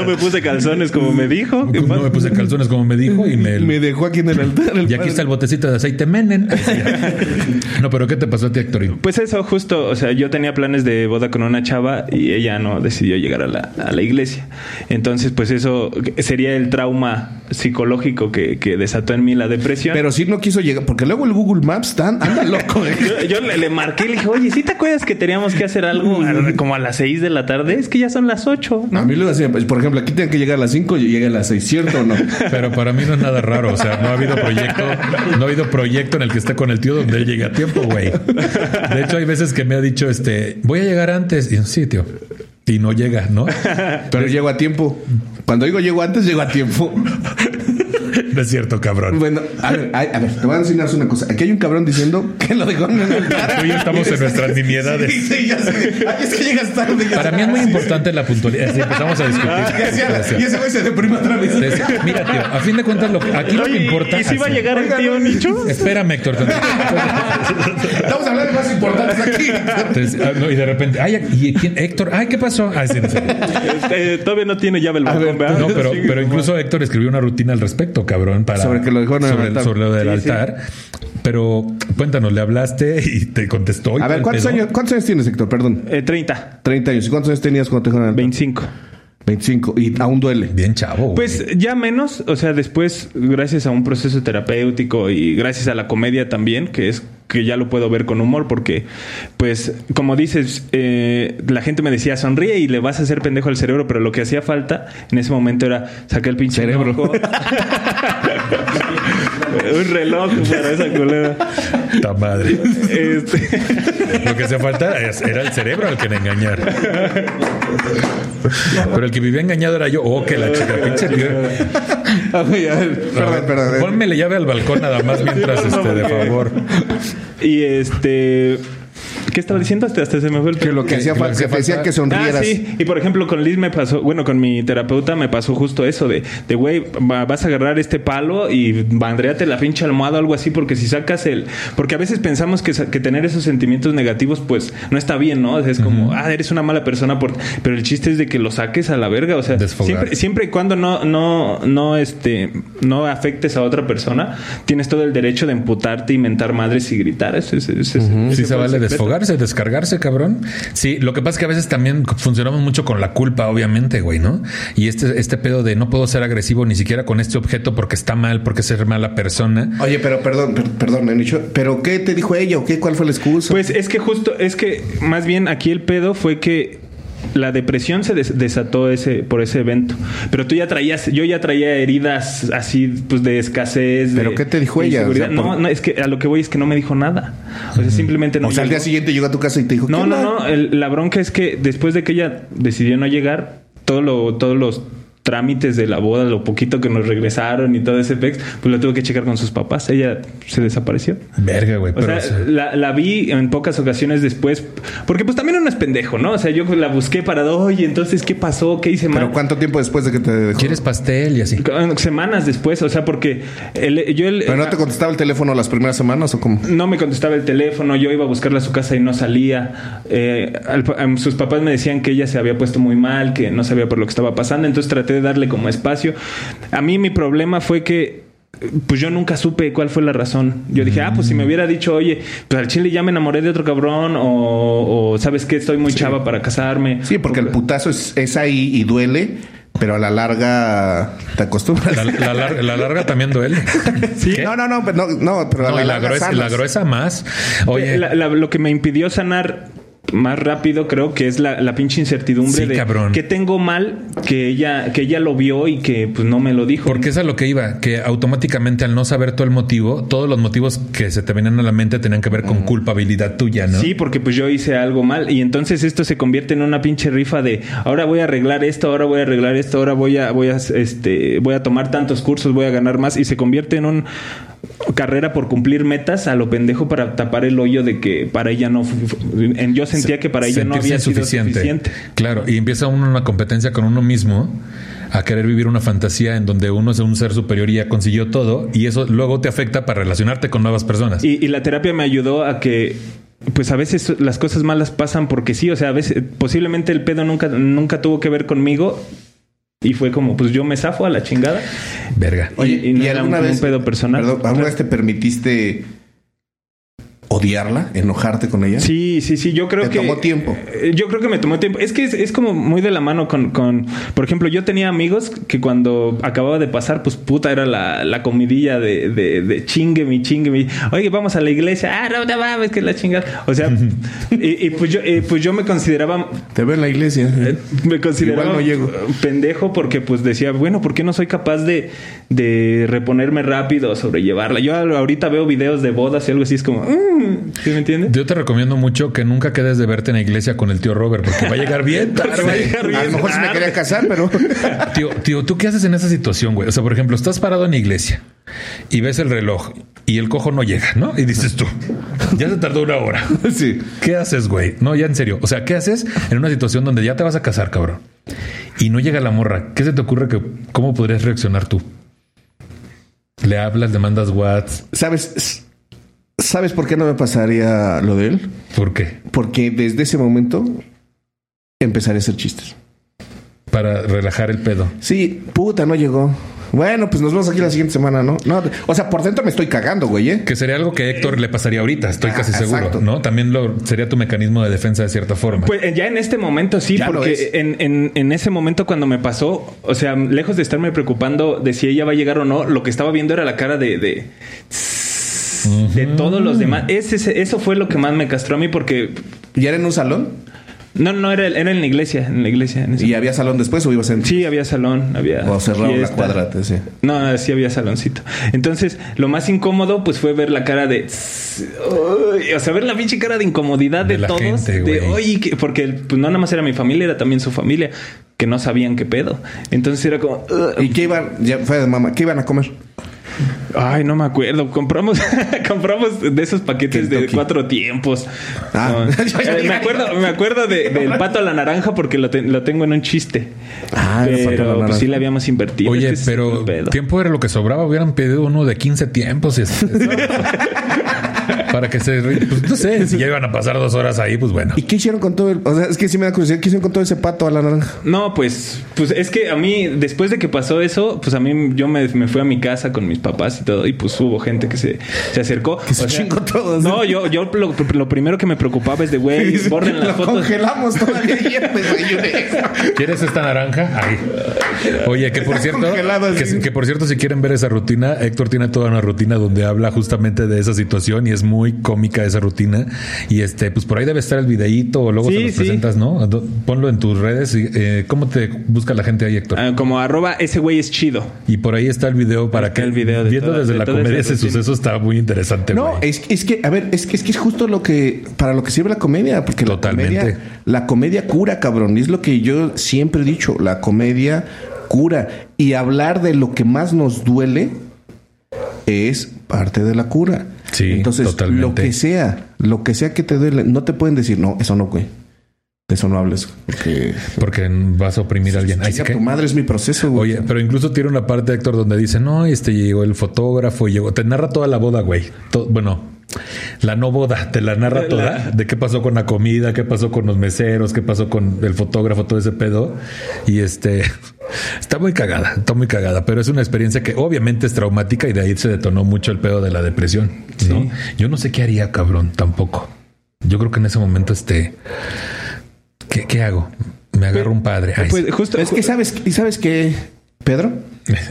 No me puse calzones como me dijo. ¿Qué No me puse calzones como me dijo y me. me dejó aquí en el altar. el y aquí padre. está el botecito de aceite Menen. No, pero ¿qué te pasó a ti, Héctor? Pues eso, justo, o sea, yo tenía planes de boda con una chava y ella no decidió llegar a la, a la iglesia. Entonces, pues eso sería el trauma psicológico que, que desató en mí la depresión. Pero sí no quiso llegar, porque luego el Google Maps tan, anda loco. ¿eh? yo, yo le, le marqué y le dije, oye, ¿sí te acuerdas que teníamos que hacer algo a- como a las 6 de la tarde? Es que ya son las 8, A ¿no? mí lo hacía, pues, por ejemplo, aquí tienen que llegar a las 5 y llega a las 6, ¿cierto o no? *laughs* Pero para mí no es nada raro. O sea, no ha habido proyecto, no ha habido proyecto en el que esté con el tío donde él llegue a tiempo, güey. De hecho, hay veces que me ha dicho, este, voy a llegar antes. Y sí, tío. Y no llega, ¿no? Pero llego a tiempo. Cuando digo llego antes, llego a tiempo. No es cierto, cabrón. Bueno, a ver, a, a ver, te voy a enseñar una cosa. Aquí hay un cabrón diciendo que lo dejó en el altar. Tú y yo estamos en nuestras nimiedades. Sí, sí, ya sé. Ay, es que llegas tarde. ya Para mí es muy importante la puntualidad. Sí, empezamos a discutir. Y hacía- Y ese güey se deprime otra vez. Entonces, Mira, tío, a fin de cuentas, lo, aquí lo que importa. ¿Y si va a llegar el tío Nicho? Espérame, Héctor. Estamos hablando de cosas importantes aquí. Entonces, ah, no, y de repente, ay, ¿y quién? Héctor, ay, ¿qué pasó? Ay, sí, no sé. Eh, todavía no tiene llave el balcón. No, pero, pero incluso Héctor escribió una rutina al respecto, cabrón, para Sobre que lo dejó en el sobre, altar. sobre lo del Sí, sí. altar. Pero cuéntanos, le hablaste y te contestó. y A ver, ¿cuántos años, ¿cuántos años tienes, Héctor? Perdón. Eh, 30, 30 años. ¿Y cuántos años tenías cuando te dejaron en el altar? 25. 25. Y aún duele. Bien chavo. güey. Pues ya menos, o sea, después, gracias a un proceso terapéutico y gracias a la comedia también, que es que ya lo puedo ver con humor, porque, pues, como dices, eh, la gente me decía, sonríe y le vas a hacer pendejo al cerebro, pero lo que hacía falta en ese momento era sacar el pinche Cerebro. *laughs* un reloj para esa culera. Ta madre. Este, *laughs* Lo que hacía falta era el cerebro al que me engañar. Pero el que vivía engañado era yo. Oh, que la chica pinche *laughs* tío. A ver, a ver, perdón, perdón. Ponme la llave al balcón nada más mientras, este, de favor. *laughs* Y este. ¿Qué estaba diciendo? Hasta, hasta se me fue el Que lo que hacía que falta, que falta- que sonrieras. Ah, sí. Y por ejemplo, con Liz me pasó, bueno, con mi terapeuta me pasó justo eso de, de güey, va- vas a agarrar este palo y bandréate la pinche almohada o algo así, porque si sacas el. Porque a veces pensamos que, que tener esos sentimientos negativos, pues no está bien, ¿no? O sea, es como, ah, eres una mala persona, por... pero el chiste es de que lo saques a la verga. O sea, Desfogar. siempre, siempre y cuando no, no, no, este, no afectes a otra persona, tienes todo el derecho de emputarte y mentar madres y gritar. Ese, ese- ese- ese Sí se vale secreto. desfogarse, descargarse, cabrón. Sí, lo que pasa es que a veces también funcionamos mucho con la culpa, obviamente, güey, ¿no? Y este, este pedo de no puedo ser agresivo ni siquiera con este objeto porque está mal, porque ser mala persona. Oye, pero perdón, per- perdón, Nicho, ¿pero qué te dijo ella o qué? ¿Cuál fue la excusa? Pues es que justo, es que más bien aquí el pedo fue que la depresión se des- desató ese por ese evento. Pero tú ya traías, yo ya traía heridas así, pues de escasez. de- ¿Pero qué te dijo de ella? inseguridad. O sea, por- No, no, es que a lo que voy es que no me dijo nada. O sea, simplemente no. o sea, al día siguiente llegó a tu casa y te dijo No, ¿qué no, no. el- la bronca es que después de que ella decidió no llegar, todo lo, todos los trámites de la boda, lo poquito que nos regresaron y todo ese pex, pues lo tuve que checar con sus papás. Ella se desapareció. Verga, güey. O Pero, sea, o sea, la, la vi en pocas ocasiones después, porque pues también uno es pendejo, ¿no? O sea, yo la busqué para, oye, entonces, ¿qué pasó? ¿Qué hice mal? ¿Pero cuánto tiempo después de que te dejó? ¿quieres pastel y así? Semanas después, o sea, porque el- yo el- ¿Pero no te contestaba el teléfono las primeras semanas o cómo? no me contestaba el teléfono, yo iba a buscarla a su casa y no salía. Eh, al- em, sus papás me decían que ella se había puesto muy mal, que no sabía por lo que estaba pasando, entonces traté de darle como espacio. A mí mi problema fue que pues yo nunca supe cuál fue la razón. Yo dije, ah, pues si me hubiera dicho, oye, pues al chile ya me enamoré de otro cabrón, o, o sabes que estoy muy chava para casarme. Sí, porque el putazo es, es ahí y duele, pero a la larga te acostumbras. La, la lar- la larga también duele. *laughs* Sí, ¿Qué? no, no, no, pero no, no, pero a No, la, gruesa, sanas. la gruesa más. Oye, La- la- lo que me impidió sanar más rápido creo que es la, la pinche incertidumbre Sí, de cabrón. que tengo mal que ella que ella lo vio y que pues no me lo dijo Porque es a lo que iba, que automáticamente al no saber todo el motivo, todos los motivos que se te venían a la mente tenían que ver con culpabilidad tuya, ¿no? Sí, porque pues yo hice algo mal y entonces esto se convierte en una pinche rifa de ahora voy a arreglar esto, ahora voy a arreglar esto, ahora voy a voy a este voy a tomar tantos cursos, voy a ganar más y se convierte en un carrera por cumplir metas a lo pendejo para tapar el hoyo de que para ella no yo sentía que para ella no había sido suficiente. Claro, y empieza uno una competencia con uno mismo a querer vivir una fantasía en donde uno es un ser superior y ya consiguió todo y eso luego te afecta para relacionarte con nuevas personas. Y, y la terapia me ayudó a que, pues a veces las cosas malas pasan porque sí, o sea, a veces posiblemente el pedo nunca, nunca tuvo que ver conmigo y fue como, pues yo me zafo a la chingada. Verga. Oye, y no era un, un pedo personal. Perdón, ¿alguna vez te permitiste odiarla, enojarte con ella? Sí, sí, sí, yo creo ¿Te que... tomó tiempo? Eh, Yo creo que me tomó tiempo. Es que es, es como muy de la mano con, con... Por ejemplo, yo tenía amigos que cuando acababa de pasar, pues puta, era la, la comidilla de, de, de chingue mi, chingue mi. Oye, vamos a la iglesia. Ah, no, no mames, que la chingada. O sea, *laughs* y, y pues yo eh, pues yo me consideraba Te veo en la iglesia. me consideraba Igual no llego. pendejo porque pues decía, bueno, ¿por qué no soy capaz de, de reponerme rápido, sobrellevarla? Yo ahorita veo videos de bodas y algo así, es como, mm, ¿sí me entiendes? Yo te recomiendo mucho que nunca quedes de verte en la iglesia con el tío Robert porque va a llegar bien *laughs* tarde. Va a llegar bien A lo mejor sí me quería casar, pero... *laughs* Tío, tío, ¿tú qué haces en esa situación, güey? O sea, por ejemplo, estás parado en la iglesia y ves el reloj y el cojo no llega, ¿no? Y dices tú, ya se tardó una hora. *laughs* sí. ¿Qué haces, güey? No, ya en serio. O sea, ¿qué haces en una situación donde ya te vas a casar, cabrón? Y no llega la morra. ¿Qué se te ocurre que cómo podrías reaccionar tú? Le hablas, le mandas whats. ¿Sabes? ¿Sabes por qué no me pasaría lo de él? ¿Por qué? Porque desde ese momento empezaré a hacer chistes. Para relajar el pedo. Sí, puta, no llegó. Bueno, pues nos vemos aquí la siguiente semana, ¿no? No, o sea, por dentro me estoy cagando, güey, ¿eh? Que sería algo que a Héctor le pasaría ahorita, estoy Ah, casi seguro, exacto. ¿no? También lo sería tu mecanismo de defensa de cierta forma. Pues ya en este momento sí, Ya lo es. porque en, en, en ese momento cuando me pasó, o sea, lejos de estarme preocupando de si ella va a llegar o no, lo que estaba viendo era la cara de... de de todos los demás. Ese, ese- eso fue lo que más me castró a mí porque... ¿Ya era en un salón? No, no, era, era en la iglesia, en la iglesia. en ¿Y había salón después o ibas en...? Sí, había salón, había... O cerraron la fiesta. cuadra, te decía. No, sí había saloncito. Entonces, lo más incómodo, pues, fue ver la cara de. Uy, o sea, ver la pinche cara de incomodidad de, De la todos. gente, de, oye, que- porque pues, no nada más era mi familia, era también su familia, que no sabían qué pedo. Entonces era como. "Ugh". ¿Y qué iban? Ya fue de mamá. ¿Qué iban a comer? Ay, no me acuerdo. Compramos, *laughs* compramos de esos paquetes de cuatro tiempos. Ah. No. *laughs* Eh, me acuerdo, me acuerdo de- *laughs* del pato a la naranja porque lo, te- lo tengo en un chiste. Ah, pero pues sí le habíamos invertido. Oye, Es que ese es pero tiempo era lo que sobraba. Hubieran pedido uno de 15 tiempos. y Para que se... Pues no sé, si ya iban a pasar dos horas ahí, pues bueno. ¿Y qué hicieron con todo el.? O sea, es que sí me da curiosidad. ¿Qué hicieron con todo ese pato a la naranja? No, pues, pues es que a mí, después de que pasó eso, pues a mí yo me, me fui a mi casa con mis papás y todo, y pues hubo gente que se, se acercó. se chingó todo, No, yo, yo lo, lo primero que me preocupaba es de, güey, borren las Lo fotos. congelamos todavía. ¿Quieres esta naranja? Ahí. Oye, que por cierto, que, que por cierto, si quieren ver esa rutina, Héctor tiene toda una rutina donde habla justamente de esa situación y es muy cómica esa rutina. Y este, pues por ahí debe estar el videíto o luego Sí, se los sí. presentas, ¿no? Ponlo en tus redes. Y, eh, ¿Cómo te busca la gente ahí, Héctor? Ah, como arroba ese güey es chido. Y por ahí está el video para Está que el video de viendo toda- desde de la comedia ese rutina. suceso está muy interesante. No, es, es que, a ver, es que, es que es justo lo que, para lo que sirve la comedia, porque Totalmente. la comedia, la comedia cura, cabrón, es lo que yo siempre he dicho, la comedia cura, y hablar de lo que más nos duele es parte de la cura. Sí, Entonces, totalmente. lo que sea, lo que sea que te duele, no te pueden decir, no, eso no, güey. De eso no hables, porque Porque vas a oprimir a alguien. Ay, ¿sí tu que? madre es mi proceso, güey. Oye, pero incluso tiene una parte, Héctor, donde dice, no, este llegó el fotógrafo y llegó, te narra toda la boda, güey. To- bueno, la no boda, te la narra La- toda, de qué pasó con la comida, qué pasó con los meseros, qué pasó con el fotógrafo, todo ese pedo. Y este, *laughs* está muy cagada, está muy cagada, pero es una experiencia que obviamente es traumática y de ahí se detonó mucho el pedo de la depresión, ¿no? Sí. Yo no sé qué haría, cabrón, tampoco. Yo creo que en ese momento, este, ¿qué, qué hago? Me agarro un padre. Ay, Pues justo, es que sabes, y sabes que Pedro,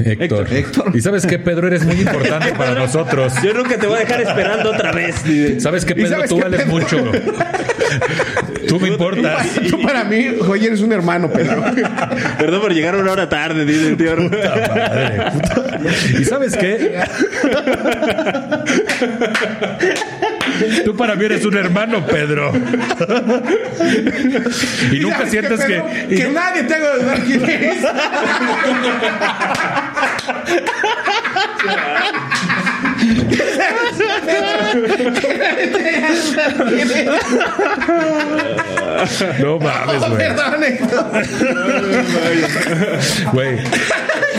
Héctor. Héctor. Y sabes qué, Pedro, eres muy importante para nosotros. yo nunca te voy a dejar esperando otra vez. ¿Sabes qué, ¿Y Pedro? sabes Tú vales Pedro? mucho. Tú me importas. tú para mí, oye, eres un hermano, Pedro. Perdón por llegar una hora tarde, dice el tío. Puta madre, puta. ¿Y sabes qué? *laughs* Tú para mí eres un hermano, Pedro. Y nunca ¿Sabes sientes que... Pedro? y que nadie te haga dudar quién es. *laughs* No mames, güey. Perdón, Héctor. Güey.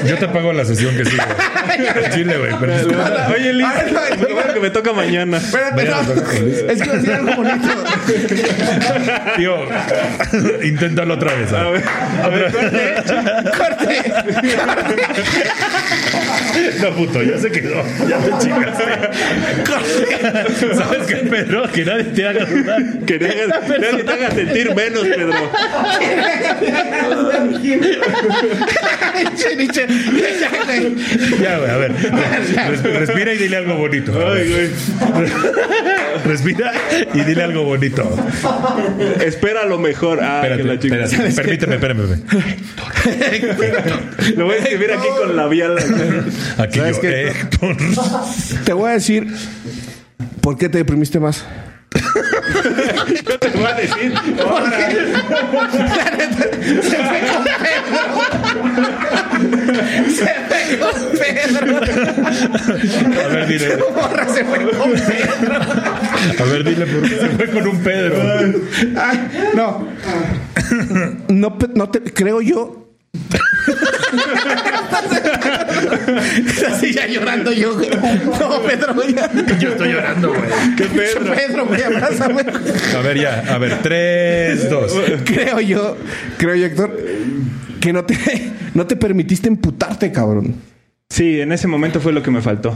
Yo te pago la sesión que sigue. *laughs* Chile, güey. pero- Oye, Liz, A ver, no, lo bueno que me toca mañana. Espérate, no. Es que iba a decir algo bonito. Tío, inténtalo otra vez. A ver, a ver, corte. No, puto, ya se quedó. Ya te *laughs* ¿Sabes qué, Pedro? Que nadie te haga dudar. Que hagas- nadie te haga sentir menos, Pedro. Ya, güey, a ver. Res- respira y dile algo bonito. Respira y dile algo bonito. Espera lo mejor. Ah, Espérate, que la chica. espérate. Permíteme, espérame. Lo voy a escribir aquí con labial. Aquí ¿Sabes yo? Héctor. Te voy a decir por qué te deprimiste más. Yo te voy a decir. Se fue con Pedro. A ver, dile. Morra se fue con Pedro. A ver, dile por qué se fue con un Pedro. Ay, no. No, pe- no te creo yo. Así ya llorando yo. güey. No, Pedro. Yo estoy llorando, güey. ¿Qué Pedro? Pedro, güey, abrázame. A ver, ya. A ver, tres, dos. Creo yo, creo yo, Héctor, que no te, no te permitiste emputarte, cabrón. Sí, en ese momento fue lo que me faltó.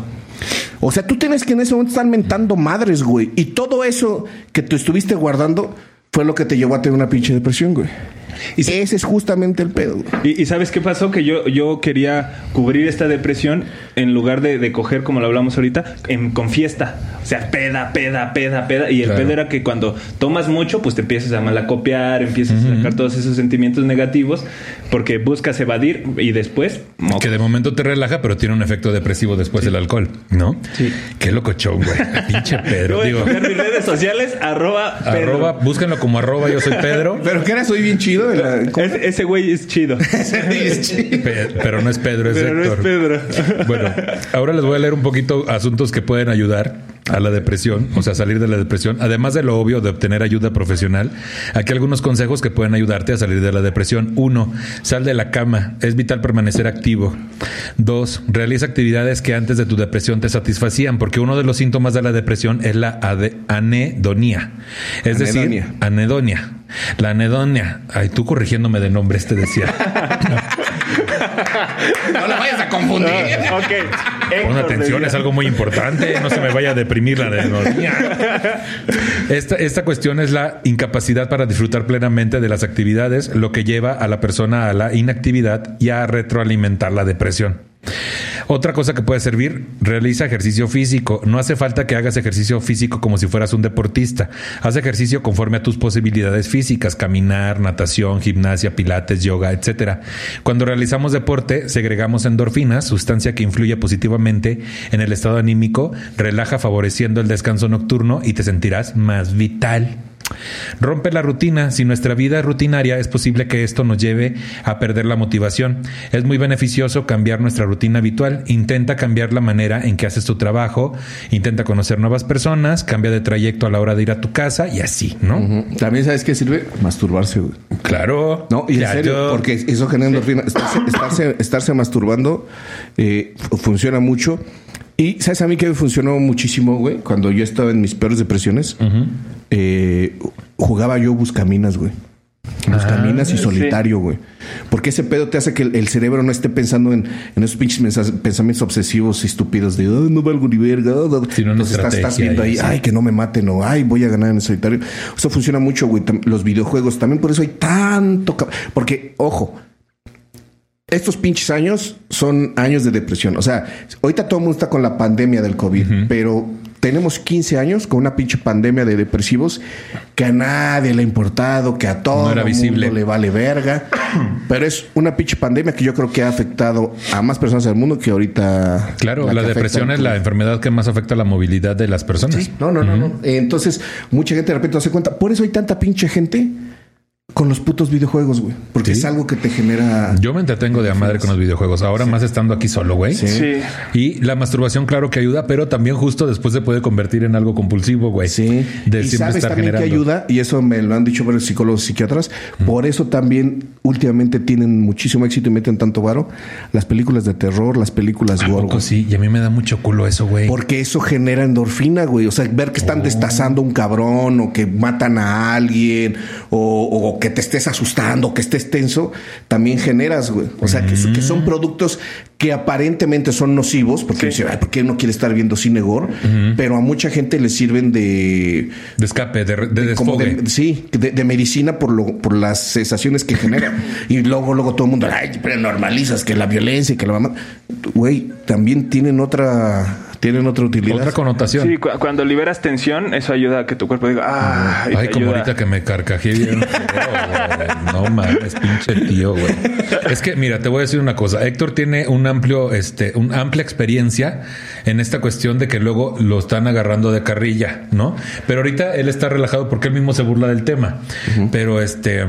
O sea, tú tienes que en ese momento estar mentando madres, güey. Y todo eso que tú estuviste guardando fue lo que te llevó a tener una pinche depresión, güey. Y se- Ese es justamente el pedo. ¿Y, y sabes qué pasó? Que yo, yo quería cubrir esta depresión en lugar de, de coger, como lo hablamos ahorita, en- con fiesta. O sea, peda, peda, peda, peda. Y el Claro. pedo era que cuando tomas mucho, pues te empiezas a malacopiar, empiezas a sacar todos esos sentimientos negativos porque buscas evadir y después... moco. Que de momento te relaja, pero tiene un efecto depresivo después del alcohol, ¿no? Sí. Qué locochón, güey. *laughs* Pinche Pedro. voy a Digo, mis redes sociales, arroba Pedro. arroba, búsquenlo como arroba yo soy Pedro. Pero que era, soy bien chido. De la- ¿cómo? Es- ese güey es *laughs* *laughs* chido. Pe- pero no es Pedro, es Pero no es. Pedro. Bueno, ahora les voy a leer un poquito asuntos que pueden ayudar a la depresión, o sea, salir de la depresión. Además de lo obvio de obtener ayuda profesional, aquí algunos consejos que pueden ayudarte a salir de la depresión. Uno, sal de la cama. Es vital permanecer activo. Dos, realiza actividades que antes de tu depresión te satisfacían, porque uno de los síntomas de la depresión es la anedonia. Es decir, Anedonia. anedonia. La anedonia. Ay, tú corrigiéndome de nombre, este decía. *laughs* No la confundir. Ah, ok. Pon atención, es algo muy importante. No se me vaya a deprimir la anedonia. Esta, esta cuestión es la incapacidad para disfrutar plenamente de las actividades, lo que lleva a la persona a la inactividad y a retroalimentar la depresión. Otra cosa que puede servir, realiza ejercicio físico. No hace falta que hagas ejercicio físico como si fueras un deportista. Haz ejercicio conforme a tus posibilidades físicas, caminar, natación, gimnasia, pilates, yoga, etcétera. Cuando realizamos deporte, segregamos endorfinas, sustancia que influye positivamente en el estado anímico, relaja favoreciendo el descanso nocturno y te sentirás más vital. Rompe la rutina. Si nuestra vida es rutinaria, es posible que esto nos lleve a perder la motivación. Es muy beneficioso cambiar nuestra rutina habitual. Intenta cambiar la manera en que haces tu trabajo, intenta conocer nuevas personas, cambia de trayecto a la hora de ir a tu casa y así, ¿no? También sabes qué sirve masturbarse, güey. Claro. No, y en serio, porque eso genera endorfina. Estarse, estarse, estarse masturbando eh, fu- funciona mucho. Y sabes a mí que me funcionó muchísimo, güey, cuando yo estaba en mis peores depresiones, eh, jugaba yo buscaminas, güey. Buscaminas y sí. solitario, güey. Porque ese pedo te hace que el, el cerebro no esté pensando en, en esos pinches pensamientos obsesivos y estúpidos de "Ay, no valgo ni verga. ah, ah". Una Entonces estás, estás viendo ahí, ay, que no me maten o ay, voy a ganar en el solitario. Eso funciona mucho, güey. Los videojuegos también por eso hay tanto. Porque, ojo, estos pinches años son años de depresión. O sea, ahorita todo el mundo está con la pandemia del COVID, pero tenemos 15 años con una pinche pandemia de depresivos que a nadie le ha importado, que a todo No era el visible. mundo le vale verga. Pero es una pinche pandemia que yo creo que ha afectado a más personas del mundo que ahorita. Claro, la, afecta depresión es la enfermedad que más afecta la movilidad de las personas. Sí, no, no, no, no. Entonces, mucha gente de repente no se cuenta. Por eso hay tanta pinche gente con los putos videojuegos, güey. Porque Sí. es algo que te genera. Yo me entretengo de a madre con los videojuegos. Ahora más estando aquí solo, güey. Sí. Sí. Y la masturbación, claro que ayuda, pero también justo después se puede convertir en algo compulsivo, güey. Sí. De y siempre sabes estar también generando. que ayuda, y eso me lo han dicho varios psicólogos y psiquiatras, por eso también últimamente tienen muchísimo éxito y meten tanto varo las películas de terror, las películas ¿A gore. poco sí? Y a mí me da mucho culo eso, güey. Porque eso genera endorfina, güey. O sea, ver que Oh. están destazando a un cabrón o que matan a alguien o, o que te estés asustando, que estés tenso, también generas, güey. O sea, que, que Mm. son productos que aparentemente son nocivos porque dice, ay, ¿por qué uno quiere estar viendo cine gore? Pero a mucha gente le sirven de... De escape, de, de desfogue. de- sí, de, de medicina por lo, por las sensaciones que genera. *laughs* y luego, luego todo el mundo, ay, pero normalizas que la violencia y que la mamá. Güey, también tienen otra, tienen otra utilidad. Otra connotación. Sí, cu- cuando liberas tensión, eso ayuda a que tu cuerpo diga, ah, y Ay, te como ayuda. ahorita que me carcajé bien. *laughs* no mames, pinche tío, güey. Es que, mira, te voy a decir una cosa. Héctor tiene un amplio, este, una amplia experiencia en esta cuestión de que luego lo están agarrando de carrilla, ¿no? Pero ahorita él está relajado porque él mismo se burla del tema. Pero este.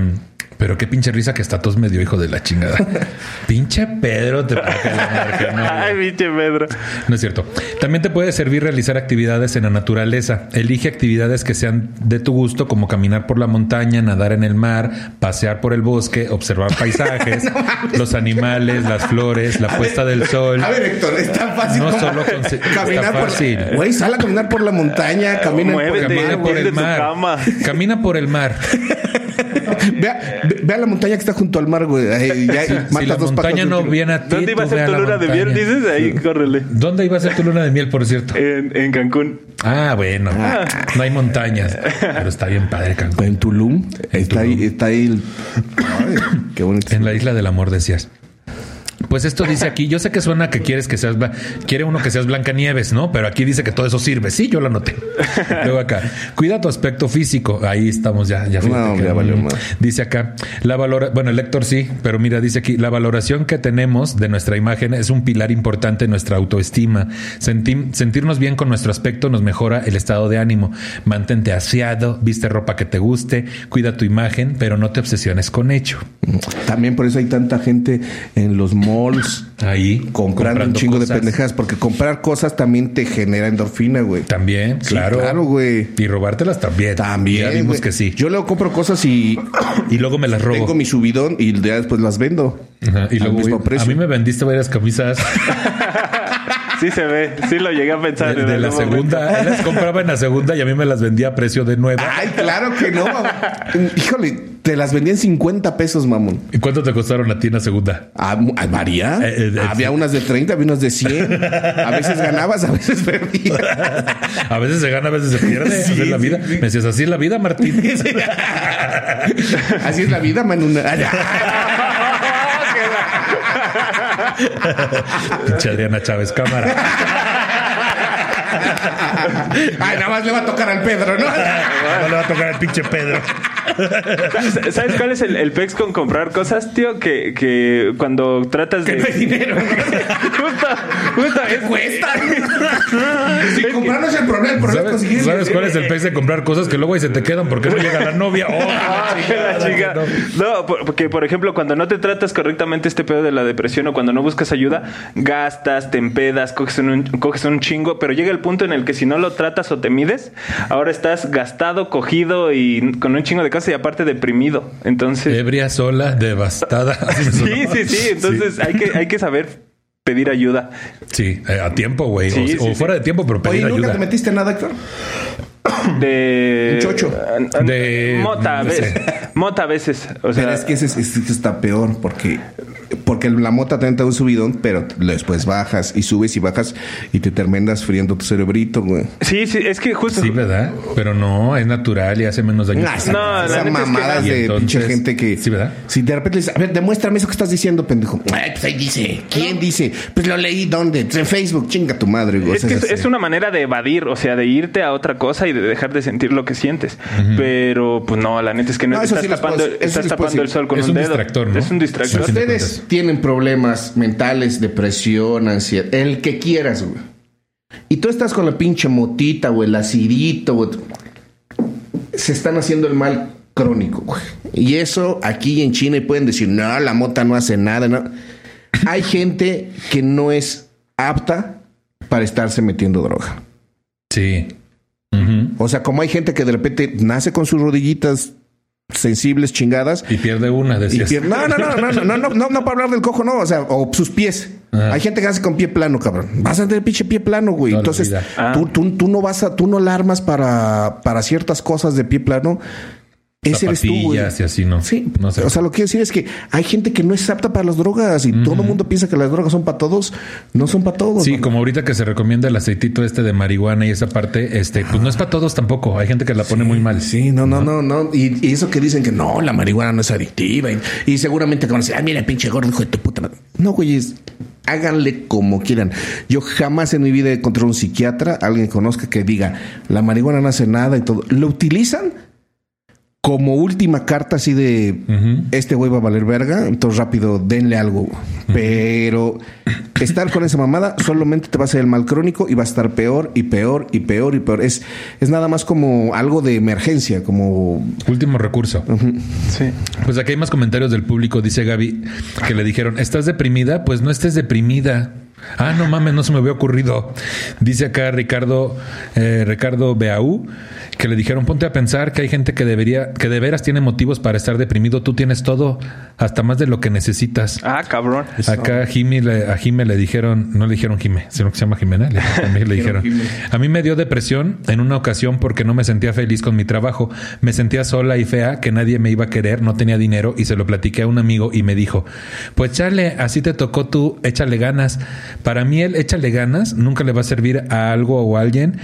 Pero qué pinche risa que hasta tos me dio, hijo de la chingada. *laughs* pinche Pedro te marca, no. Ay, pinche Pedro. No es cierto. También te puede servir realizar actividades en la naturaleza. Elige actividades que sean de tu gusto, como caminar por la montaña, nadar en el mar, pasear por el bosque, observar *laughs* paisajes, los animales, las flores, la puesta del sol. A ver, Héctor, es tan fácil No solo *laughs* caminar está por fácil. Güey, sal a caminar por la montaña, camina Muévete, mar, Camina por el mar. cama. Camina por el mar. *laughs* Vea, ve- vea la montaña que está junto al mar, güey. Ahí, ya, *laughs* Si matas la dos montaña no viene a ti. ¿Dónde iba a ser tu luna de miel? Dices, ahí, córrele. ¿Dónde iba a ser tu luna de miel, por cierto? En, en Cancún. Ah, bueno. No hay montañas. Pero está bien padre, Cancún. En Tulum. está ahí, está ahí el... *coughs* Ay, qué bonito. En la isla del amor decías. Pues esto dice aquí, yo sé que suena que quieres que seas, quiere uno que seas Blancanieves, ¿no? Pero aquí dice que todo eso sirve. Sí, yo lo anoté. Luego acá, cuida tu aspecto físico. Ahí estamos ya, ya. No, ya valió. Dice acá, la valora, bueno, el lector sí, pero mira, dice aquí, la valoración que tenemos de nuestra imagen es un pilar importante en nuestra autoestima. Senti- sentirnos bien con nuestro aspecto nos mejora el estado de ánimo. Mantente aseado, viste ropa que te guste, cuida tu imagen, pero no te obsesiones con ello. También por eso hay tanta gente en los malls Ahí, comprando, un chingo de pendejadas, porque comprar cosas también te genera endorfina, güey. También, Sí, claro. claro, güey. Y robártelas también. También. Ya vimos güey. que sí. Yo luego compro cosas y *coughs* Y luego me las robo. tengo mi subidón y ya después las vendo. Ajá, Y luego mismo precio. a mí me vendiste varias camisas *laughs* Sí se ve, sí lo llegué a pensar. de, en de la momento. segunda. Él las compraba en la segunda y a mí me las vendía a precio de nueva. Ay, claro que no. *laughs* Híjole, te las vendían 50 pesos, mamón. ¿Y cuánto te costaron a ti en la segunda? Ah, ah, María. Eh, eh, eh, había unas de 30, había unas de 100. A veces ganabas, a veces perdías. *laughs* A veces se gana, a veces se pierde. Sí, así es la sí, vida. sí. Me decías, así es la vida, Martín. *laughs* *laughs* Así es la vida, Manuna. Pinche Adriana Chávez, cámara. Ay, nada más le va a tocar al Pedro, ¿no? No le va a tocar al pinche Pedro. *laughs* ¿Sabes cuál es el, el pex con comprar cosas, tío? Que, que cuando tratas de. No hay dinero. *laughs* justo, justo. ¿Qué cuesta? *laughs* Si comprar no es el problema, el problema es ¿Sabes, conseguir. ¿Sabes cuál es el pez de comprar cosas que luego ahí se te quedan porque no llega la novia? ¡Oh, Ah, la la chica. No, por- porque por ejemplo, cuando no te tratas correctamente este pedo de la depresión o cuando no buscas ayuda, gastas, te empedas, coges un, coges un chingo, pero llega el punto en el que si no lo tratas o te mides, ahora estás gastado, cogido y con un chingo de cosas y aparte deprimido. Entonces, Ebria, sola, devastada. *laughs* Sí, sí, *laughs* sí. Entonces hay que hay que saber pedir ayuda. Sí, eh, a tiempo, güey. Sí, o, sí, o sí. fuera de tiempo, pero pedir Oye, ¿nunca ayuda. te metiste en nada, Héctor? De Un chocho. De- mota a no sé. *laughs* Mota a veces. O sea, Pero es que ese, es- ese está peor porque porque la mota también te da un subidón, pero después bajas y subes y bajas y te terminas friendo tu cerebrito, güey. sí, sí, es que justo Sí, ¿verdad? Pero no, es natural y hace menos daño. Esa, No, la esa neta es que no. de pinche gente que. Sí, ¿verdad? Si de repente le dices, a ver, demuéstrame eso que estás diciendo, pendejo. Ay, pues ahí dice. ¿Quién dice? Pues lo leí, ¿dónde? En Facebook, chinga tu madre, güey. Es que es, es una manera de evadir, o sea, de irte a otra cosa y de dejar de sentir lo que sientes. Pero, pues no, la neta es que no, No, eso sí tapando, puedo- sí el sol con Es un, un dedo. distractor, ¿no? Es un Si distractor. De ustedes tienen problemas mentales, depresión, ansiedad, el que quieras, güey. Y tú estás con la pinche motita o el acidito, güey. Se están haciendo el mal crónico, güey. Y eso aquí en China y pueden decir, no, la mota no hace nada, no. Hay gente que no es apta para estarse metiendo droga. Sí. O sea, como hay gente que de repente nace con sus rodillitas sensibles, chingadas, Y pierde una, y decías. pier- No, no, no, no, no, no, no, no, no para hablar del cojo, no, o sea, o sus pies. Ajá. Hay gente que hace con pie plano, cabrón. Vas a tener pinche pie plano, güey. Entonces. Ah. tú, tú, tú no vas a, tú no la armas para, para ciertas cosas de pie plano. Ese eres tú, güey. Y así, ¿no? Sí, No sé. o sea, lo que quiero decir es que hay gente que no es apta para las drogas y todo el mundo piensa que las drogas son para todos. No son para todos. Sí, como ahorita que se recomienda el aceitito este de marihuana y esa parte, este, pues no es para todos tampoco. Hay gente que la pone muy mal. Sí, no, no, no, no. Y, y eso que dicen que no, la marihuana no es adictiva. Y, y seguramente te van a decir, ah, mira, pinche gordo, hijo de tu puta madre. No, güey, es- háganle como quieran. Yo jamás en mi vida he encontrado un psiquiatra, alguien que conozca que diga, la marihuana no hace nada y todo. Lo utilizan como última carta así de este güey va a valer verga, entonces rápido denle algo. Pero estar con esa mamada solamente te va a hacer el mal crónico y va a estar peor y peor y peor y peor. Es, es nada más como algo de emergencia, como Último recurso. Sí. Pues aquí hay más comentarios del público. Dice Gaby que le dijeron, ¿estás deprimida? Pues no estés deprimida. Ah, no mames, no se me había ocurrido. Dice acá Ricardo, eh, Ricardo Beaú, que le dijeron, ponte a pensar que hay gente que debería, que de veras tiene motivos para estar deprimido. Tú tienes todo, hasta más de lo que necesitas. Ah, cabrón. Acá a Jimmy le, a Jime le dijeron, no le dijeron Jime, sino que se llama Jimena, le, a mí le *laughs* dijeron. A mí me dio depresión en una ocasión porque no me sentía feliz con mi trabajo. Me sentía sola y fea, que nadie me iba a querer, no tenía dinero y se lo platiqué a un amigo y me dijo, pues chale, así te tocó tú, échale ganas. Para mí el échale ganas nunca le va a servir a algo o a alguien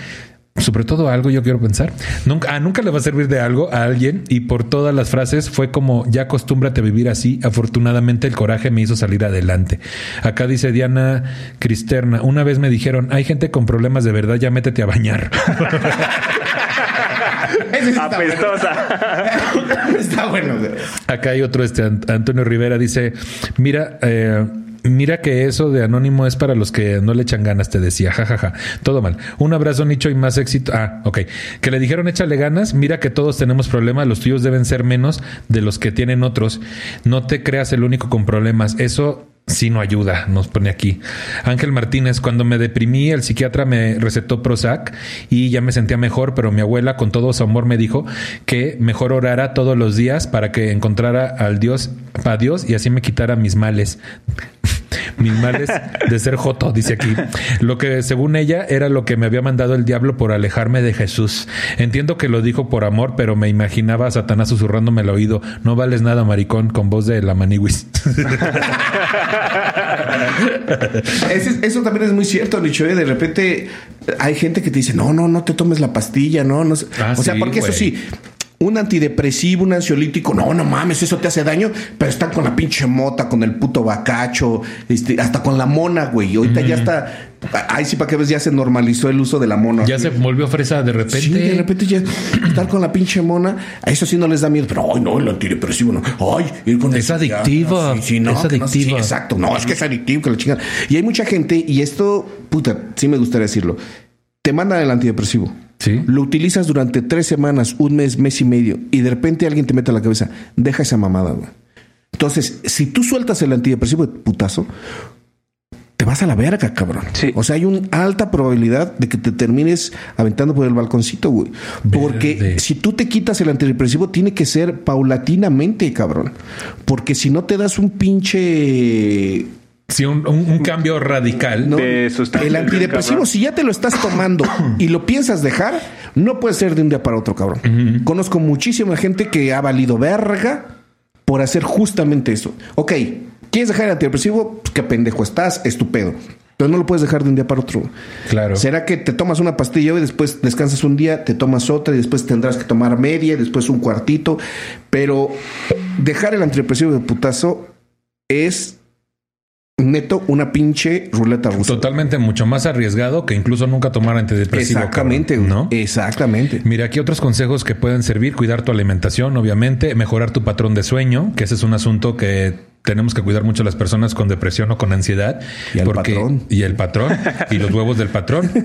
sobre todo algo yo quiero pensar. Nunca, ah, nunca le va a servir de algo a alguien y por todas las frases fue como ya acostúmbrate a vivir así. Afortunadamente el coraje me hizo salir adelante. Acá dice Diana Cristerna, una vez me dijeron, hay gente con problemas de verdad, ya métete a bañar. *laughs* Apestosa. Está bueno. *laughs* Acá hay otro, este Antonio Rivera dice, mira, eh, Mira que eso de anónimo es para los que no le echan ganas, te decía. Jajaja. Todo mal. Un abrazo, Nicho, y más éxito. Ah, ok. Que le dijeron échale ganas. Mira que todos tenemos problemas. Los tuyos deben ser menos de los que tienen otros. No te creas el único con problemas. Eso sí no ayuda, nos pone aquí. Ángel Martínez, cuando me deprimí, el psiquiatra me recetó Prozac y ya me sentía mejor, pero mi abuela con todo su amor me dijo que mejor orara todos los días para que encontrara al Dios, a Dios y así me quitara mis males. Mis males de ser joto, dice aquí. Lo que según ella era lo que me había mandado el diablo por alejarme de Jesús. Entiendo que lo dijo por amor, pero me imaginaba a Satanás susurrándome el oído. No vales nada, maricón, con voz de la maniwis. *laughs* eso también es muy cierto, Nicho. ¿eh? De repente hay gente que te dice, no, no, no te tomes la pastilla, no, no. Ah, o sea, porque eso sí, un antidepresivo, un ansiolítico, no, no mames, eso te hace daño, pero están con la pinche mota, con el puto bacacho, este, hasta con la mona, güey. Ahorita ya está, ahí sí para que ves, ya se normalizó el uso de la mona. Ya se volvió fresa de repente. Sí, de repente ya estar con la pinche mona, a eso sí no les da miedo, pero ay, no, el antidepresivo no. Ay, ir con Es adictiva. Sí, no, es adictiva. exacto, no, es que es adictivo, que la chingada. Y hay mucha gente, y esto, puta, sí me gustaría decirlo, te mandan el antidepresivo lo utilizas durante tres semanas, un mes, mes y medio, y de repente alguien te mete a la cabeza, deja esa mamada, güey. Entonces, si tú sueltas el antidepresivo de putazo, te vas a la verga, cabrón. O sea, hay una alta probabilidad de que te termines aventando por el balconcito, güey. Porque si tú te quitas el antidepresivo, tiene que ser paulatinamente, cabrón. Porque si no te das un pinche Sí, un, cambio radical de El antidepresivo, si ya te lo estás tomando y lo piensas dejar, no puede ser de un día para otro, cabrón. Conozco muchísima gente que ha valido verga por hacer justamente eso. Ok, ¿quieres dejar el antidepresivo? Pues qué pendejo estás, estupendo. Pero no lo puedes dejar de un día para otro. Claro. ¿Será que te tomas una pastilla y después descansas un día, te tomas otra y después tendrás que tomar media y después un cuartito? Pero dejar el antidepresivo de putazo es neto una pinche ruleta rusa. Totalmente mucho más arriesgado que incluso nunca tomar antidepresivo. Exactamente, ¿no? Exactamente. Mira, aquí otros consejos que pueden servir, cuidar tu alimentación, obviamente, mejorar tu patrón de sueño, que ese es un asunto que tenemos que cuidar mucho a las personas con depresión o con ansiedad. Y el patrón. Y el patrón. y los huevos del patrón. *laughs*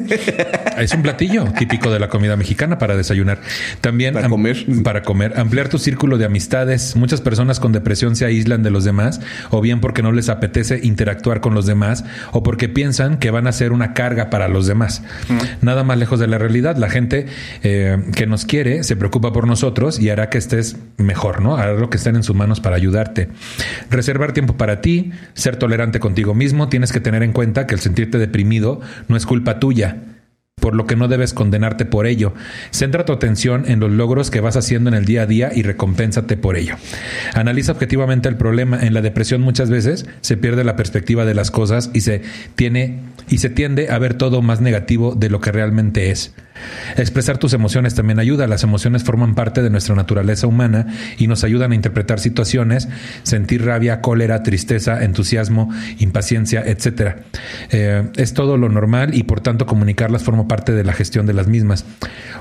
Es un platillo típico de la comida mexicana para desayunar. También para comer. Para comer. Ampliar tu círculo de amistades. Muchas personas con depresión se aíslan de los demás, o bien porque no les apetece interactuar con los demás, o porque piensan que van a ser una carga para los demás. Nada más lejos de la realidad. La gente eh, que nos quiere se preocupa por nosotros y hará que estés mejor, ¿no? Hará lo que estén en sus manos para ayudarte reservar tiempo para ti, ser tolerante contigo mismo, tienes que tener en cuenta que el sentirte deprimido no es culpa tuya por lo que no debes condenarte por ello. Centra tu atención en los logros que vas haciendo en el día a día y recompénsate por ello. Analiza objetivamente el problema. En la depresión muchas veces se pierde la perspectiva de las cosas y se tiene y se tiende a ver todo más negativo de lo que realmente es. Expresar tus emociones también ayuda. Las emociones forman parte de nuestra naturaleza humana y nos ayudan a interpretar situaciones, sentir rabia, cólera, tristeza, entusiasmo, impaciencia, etc. Eh, es todo lo normal y por tanto comunicarlas forma parte de la gestión de las mismas.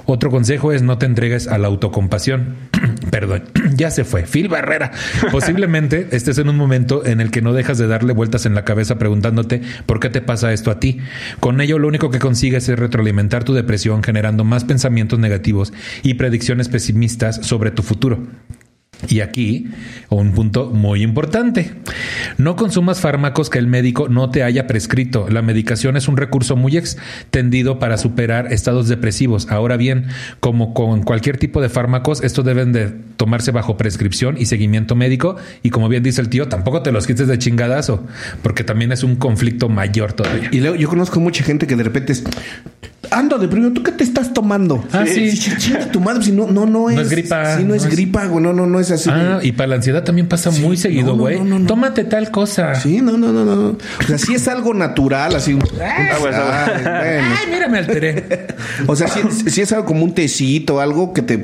Otro consejo es no te entregues a la autocompasión. *clears throat* Perdón, *clears throat* ya se fue. Phil Barrera. Posiblemente *laughs* estés en un momento en el que no dejas de darle vueltas en la cabeza preguntándote por qué te pasa esto a ti. Con ello lo único que consigues es retroalimentar tu depresión generando más pensamientos negativos y predicciones pesimistas sobre tu futuro. Y aquí, un punto muy importante. No consumas fármacos que el médico no te haya prescrito. La medicación es un recurso muy extendido para superar estados depresivos. Ahora bien, como con cualquier tipo de fármacos, estos deben de tomarse bajo prescripción y seguimiento médico. Y como bien dice el tío, tampoco te los quites de chingadazo, porque también es un conflicto mayor todavía. Y luego yo conozco mucha gente que de repente es, ando deprimido. ¿Tú qué te estás tomando? Ah, sí. Chinga tu madre. Si no, no, no es. No es gripa, Sí, no, no es, es- gripa, güey. No, no, no es así. Ah, y para la ansiedad también pasa muy seguido, güey. no, no. Tómate tal cosa. Sí, no, no, no, no. O sea, sí es algo natural, así. Aguas, aguas. Ay, bueno. Ay, mira, me alteré. *laughs* O sea, si, si es algo como un tecito, algo que te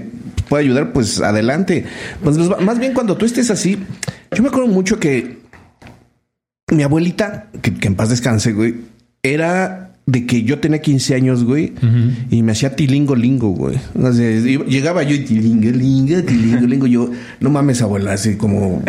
puede ayudar, pues adelante. Pues los- más bien cuando tú estés así, yo me acuerdo mucho que mi abuelita, que, que en paz descanse, güey, era de que yo tenía 15 años, güey, y me hacía tilingo lingo, güey. O sea, iba- llegaba yo y tilingo lingo, tilingo lingo. Yo, no mames, abuela, así como.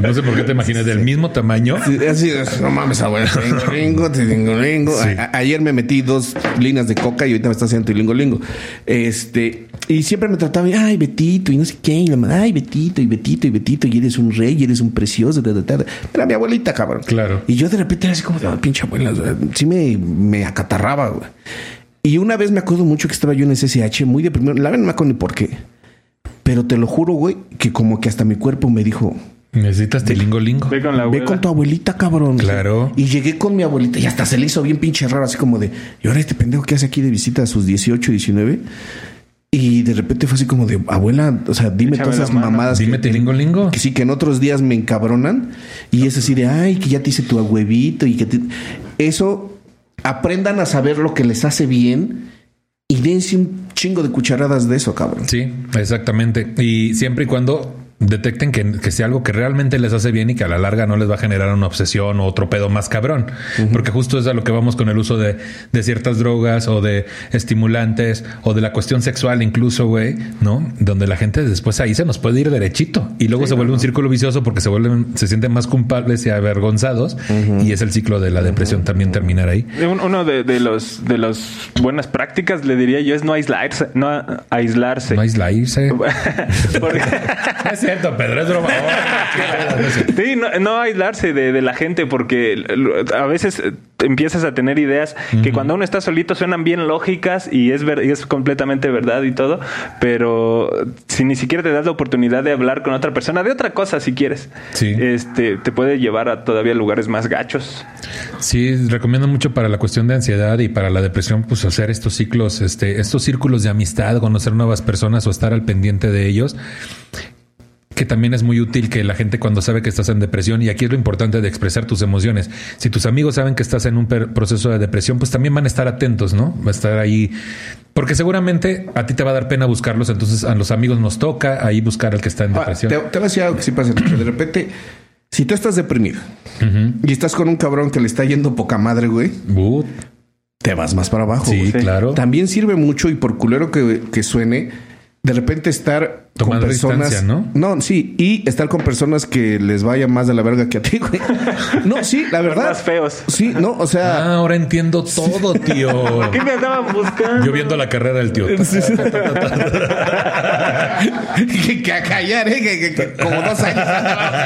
No sé por qué te imaginas del mismo tamaño. Sí, Así, no mames, abuela. Tilingo, lingo, tilingo, lingo. Sí. Ayer me metí dos líneas de coca y ahorita me está haciendo tilingo, lingo. Este, y siempre me trataba, ay, Betito, y no sé qué, y la mamá, ay, Betito, y Betito, y Betito, y eres un rey, y eres un precioso, ta. Era mi abuelita, cabrón. Claro. Y yo de repente era así como, "Ay, pinche abuela, o sea, sí me, me acatarraba, güey. Y una vez me acuerdo mucho que estaba yo en SSH muy deprimido. La verdad no me acuerdo ni por qué. Pero te lo juro, güey, que como que hasta mi cuerpo me dijo, Necesitas tilingo lingo. Ve con la Ve con tu abuelita, cabrón. Claro. Y llegué con mi abuelita y hasta se le hizo bien pinche raro, así como de, ¿y ahora este pendejo que hace aquí de visita a sus 18, 19? Y de repente fue así como de, abuela, o sea, dime Échame todas esas mamadas. Dime que, tilingo lingo. que sí, que en otros días me encabronan. Y es así de, ay, que ya te hice tu huevito y que te... Eso, aprendan a saber lo que les hace bien y dense un chingo de cucharadas de eso, cabrón. Sí, exactamente. Y siempre y cuando detecten que, que sea algo que realmente les hace bien y que a la larga no les va a generar una obsesión o otro pedo más cabrón. Porque justo es a lo que vamos con el uso de, de ciertas drogas o de estimulantes o de la cuestión sexual incluso, güey, ¿no? Donde la gente después ahí se nos puede ir derechito y luego se vuelve un círculo vicioso porque se vuelven, se sienten más culpables y avergonzados y es el ciclo de la depresión también terminar ahí. Un- Uno de, de los de las buenas prácticas le diría yo es no aislarse, no aislarse. No aislarse. *laughs* Porque- *laughs* *laughs* cierto, Pedro, es broma. *laughs* Sí, no, no aislarse de, de la gente porque a veces eh, empiezas a tener ideas que cuando uno está solito suenan bien lógicas y es, ver- y es completamente verdad y todo, pero si ni siquiera te das la oportunidad de hablar con otra persona de otra cosa si quieres, Sí. este te puede llevar a todavía lugares más gachos. Sí, recomiendo mucho para la cuestión de ansiedad y para la depresión, pues hacer estos ciclos, este, estos círculos de amistad, conocer nuevas personas o estar al pendiente de ellos. Que también es muy útil que la gente cuando sabe que estás en depresión, y aquí es lo importante de expresar tus emociones. Si tus amigos saben que estás en un proceso de depresión, pues también van a estar atentos, ¿no? Va a estar ahí. Porque seguramente a ti te va a dar pena buscarlos, entonces a los amigos nos toca ahí buscar al que está en Ah, depresión. te, te voy a decir algo que sí pasa. De repente, si tú estás deprimido y estás con un cabrón que le está yendo poca madre, güey, Uh, te vas más para abajo. sí, güey. claro. También sirve mucho y por culero que, que suene, de repente estar Tomar con personas. distancia, ¿no? sí, y estar con personas que les vaya más de la verga que a ti, güey. *laughs* No, sí, la verdad. Más feos. Sí, no, o sea. Ah, ahora entiendo todo, tío. *laughs* ¿Qué me andaban buscando? Yo viendo la carrera del tío. *laughs* que, que a callar, ¿eh? Que, que- que como dos años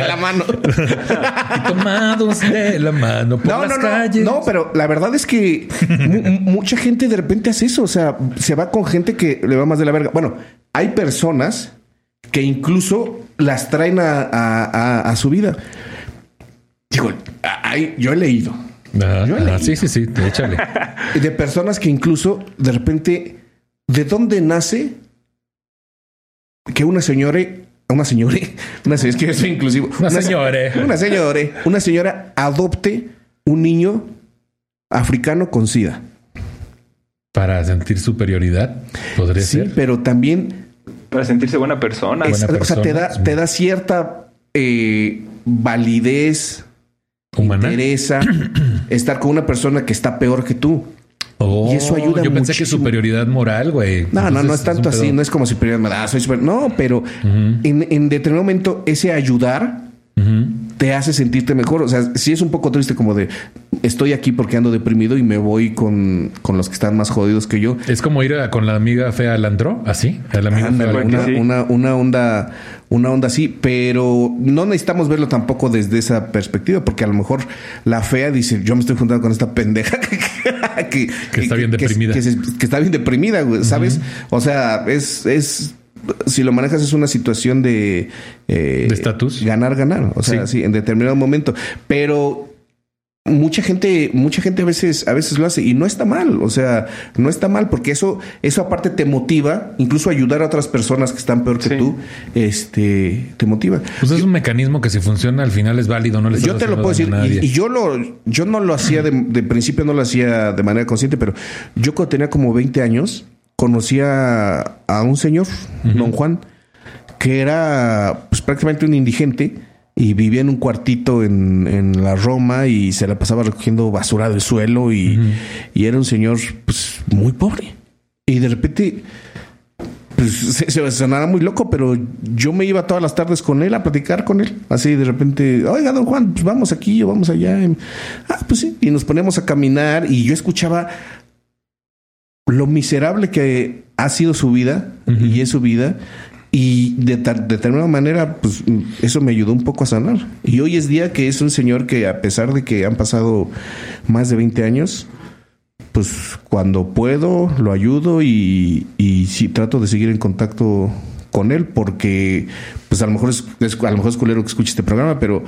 de la mano. Y tomados de la mano por No, las no, no. calles. No, pero la verdad es que mu- mu- mucha gente de repente hace eso. O sea, se va con gente que le va más de la verga. Bueno, hay personas que incluso las traen a, a- a- a su vida. Digo, hay- yo he leído Yo he sí, sí, sí, échale. *laughs* de personas que incluso de repente, ¿de dónde nace que una señora, una señora, *laughs* una señora, es que yo soy inclusivo, Una se- señora. una señora, una señora adopte un niño africano con SIDA? Para sentir superioridad, podría Sí, ser. pero también Para sentirse buena persona. es- Buena o sea, te da, persona. te da cierta eh, validez, Humana. interesa *clears throat* estar con una persona que está peor que tú. Oh, y eso ayuda Yo pensé que muchísimo. superioridad moral, güey. No, no, no es tanto así, no es como me da, soy super. No, pero en, en determinado momento ese ayudar Te hace sentirte mejor. O sea, sí es un poco triste como de estoy aquí porque ando deprimido y me voy con, con los que están más jodidos que yo. Es como ir a- con la amiga fea al andro, así. A la amiga fea una, sí. una, una onda, una onda así, pero no necesitamos verlo tampoco desde esa perspectiva, porque a lo mejor la fea dice, yo me estoy juntando con esta pendeja *laughs* que, que, está bien deprimida. Que, está bien deprimida, güey, ¿sabes? O sea, es, es, si lo manejas es una situación de... eh, ¿De estatus? Ganar, ganar. O sea, Sí. sí, en determinado momento. Pero mucha gente, mucha gente a veces, a veces lo hace y no está mal, o sea, no está mal porque eso, eso aparte te motiva, incluso ayudar a otras personas que están peor que Sí. tú, este, te motiva. Pues es un mecanismo que si funciona al final es válido, no le Yo te lo puedo decir, y yo lo, yo no lo hacía de, de principio, no lo hacía de manera consciente, pero yo cuando tenía como 20 años, conocía a un señor, don Juan, que era pues, prácticamente un indigente y vivía en un cuartito en, en la Roma y se la pasaba recogiendo basura del suelo y, y era un señor pues muy pobre. Y de repente pues se, se sonará muy loco, pero yo me iba todas las tardes con él a platicar con él. Así de repente, oiga, don Juan, pues vamos aquí o vamos allá. Ah, pues sí. Y nos ponemos a caminar y yo escuchaba lo miserable que ha sido su vida y es su vida. Y de tal- de determinada manera, pues eso me ayudó un poco a sanar. Y hoy es día que es un señor que, a pesar de que han pasado más de 20 años, pues cuando puedo lo ayudo y, y sí trato de seguir en contacto con él porque pues a lo mejor es, es- a lo mejor es culero que escuche este programa pero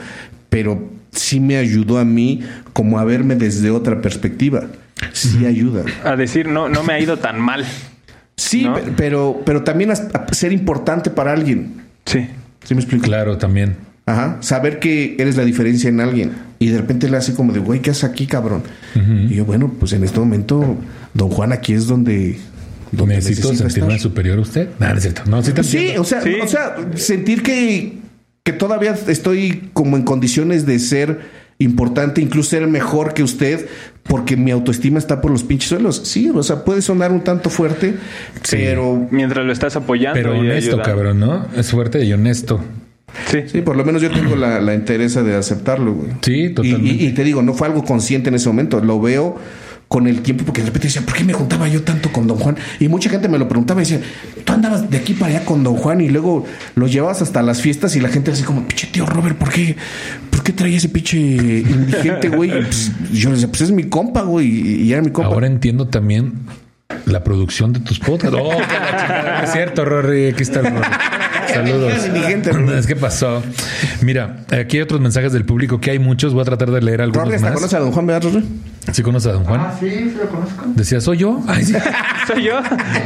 pero sí me ayudó a mí como a verme desde otra perspectiva sí ayuda A decir, no, no me ha ido tan mal. sí pero pero también ser importante para alguien Sí. ¿sí me explico? Claro, también. Ajá, saber que eres la diferencia en alguien. Y de repente le hace como de, güey, ¿qué haces aquí, cabrón? Y yo, bueno, pues en este momento, don Juan aquí es donde... donde Necesito sentirme estar. superior a usted. No, no es cierto. No, sí o sea, Sí. o sea, sentir que, que todavía estoy como en condiciones de ser importante, incluso ser mejor que usted, porque mi autoestima está por los pinches suelos. Sí, o sea, puede sonar un tanto fuerte, pero Mientras lo estás apoyando. Pero y honesto, ayudando. cabrón, ¿no? Es fuerte y honesto. Sí. Sí, por lo menos yo tengo la, la interesa de aceptarlo, güey. Sí, Y- totalmente. Y, y te digo, no fue algo consciente en ese momento. Lo veo con el tiempo, porque de repente decía, ¿por qué me juntaba yo tanto con Don Juan? Y mucha gente me lo preguntaba y decía, tú andabas de aquí para allá con Don Juan y luego lo llevabas hasta las fiestas y la gente así como, pinche tío Robert, ¿por qué, ¿por qué traía ese pinche indigente, güey? Y, pues, yo le decía, pues es mi compa, güey, y, era mi compa. Ahora entiendo también la producción de tus podcasts. *laughs* Oh, es cierto, Rory. Aquí está el Rory. *laughs* Saludos. Es que pasó. Mira, aquí hay otros mensajes del público que hay muchos. Voy a tratar de leer algunos más. conoce a Don Juan, ¿verdad, Rory? ¿Sí conoces a Don Juan? Ah, sí, sí lo conozco. Decía, ¿soy yo? Ay, sí. *laughs* Soy yo.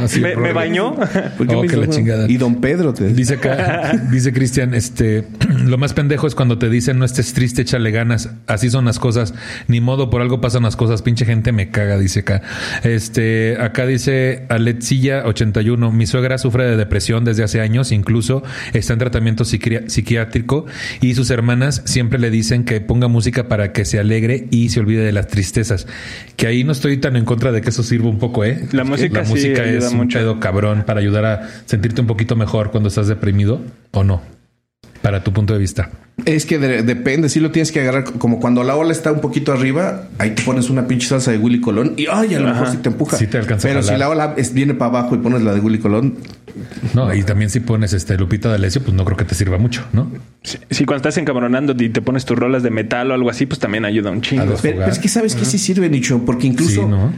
sí, me, me bañó. ¿Por *laughs* qué Oh, que la chingada. Y Don Pedro te Dice acá, dice Cristian, este, *clears throat* lo más pendejo es cuando te dicen no estés triste, échale ganas, así son las cosas, ni modo, por algo pasan las cosas, pinche gente me caga, dice acá. Este, acá dice Aletzilla 81, mi suegra sufre de depresión desde hace años, incluso está en tratamiento psiquiá- psiquiátrico y sus hermanas siempre le dicen que ponga música para que se alegre y se olvide de las tristezas. Que ahí no estoy tan en contra de que eso sirva un poco, ¿eh? La música La sí música ayuda es un pedo cabrón para ayudar a sentirte un poquito mejor cuando estás deprimido o no, para tu punto de vista. Es que de- depende, si lo tienes que agarrar como cuando la ola está un poquito arriba, ahí te pones una pinche salsa de Willy Colón y ay, a lo mejor sí te empuja. Sí te alcanza a Pero si la ola es- viene para abajo y pones la de Willy Colón, No, y también si pones este Lupita D'Alessio, pues no creo que te sirva mucho, ¿no? Sí, sí, cuando estás encabronando y te pones tus rolas de metal o algo así, pues también ayuda un chingo. pero, es que sabes que sí sirve, Nicho, porque incluso Sí, ¿no?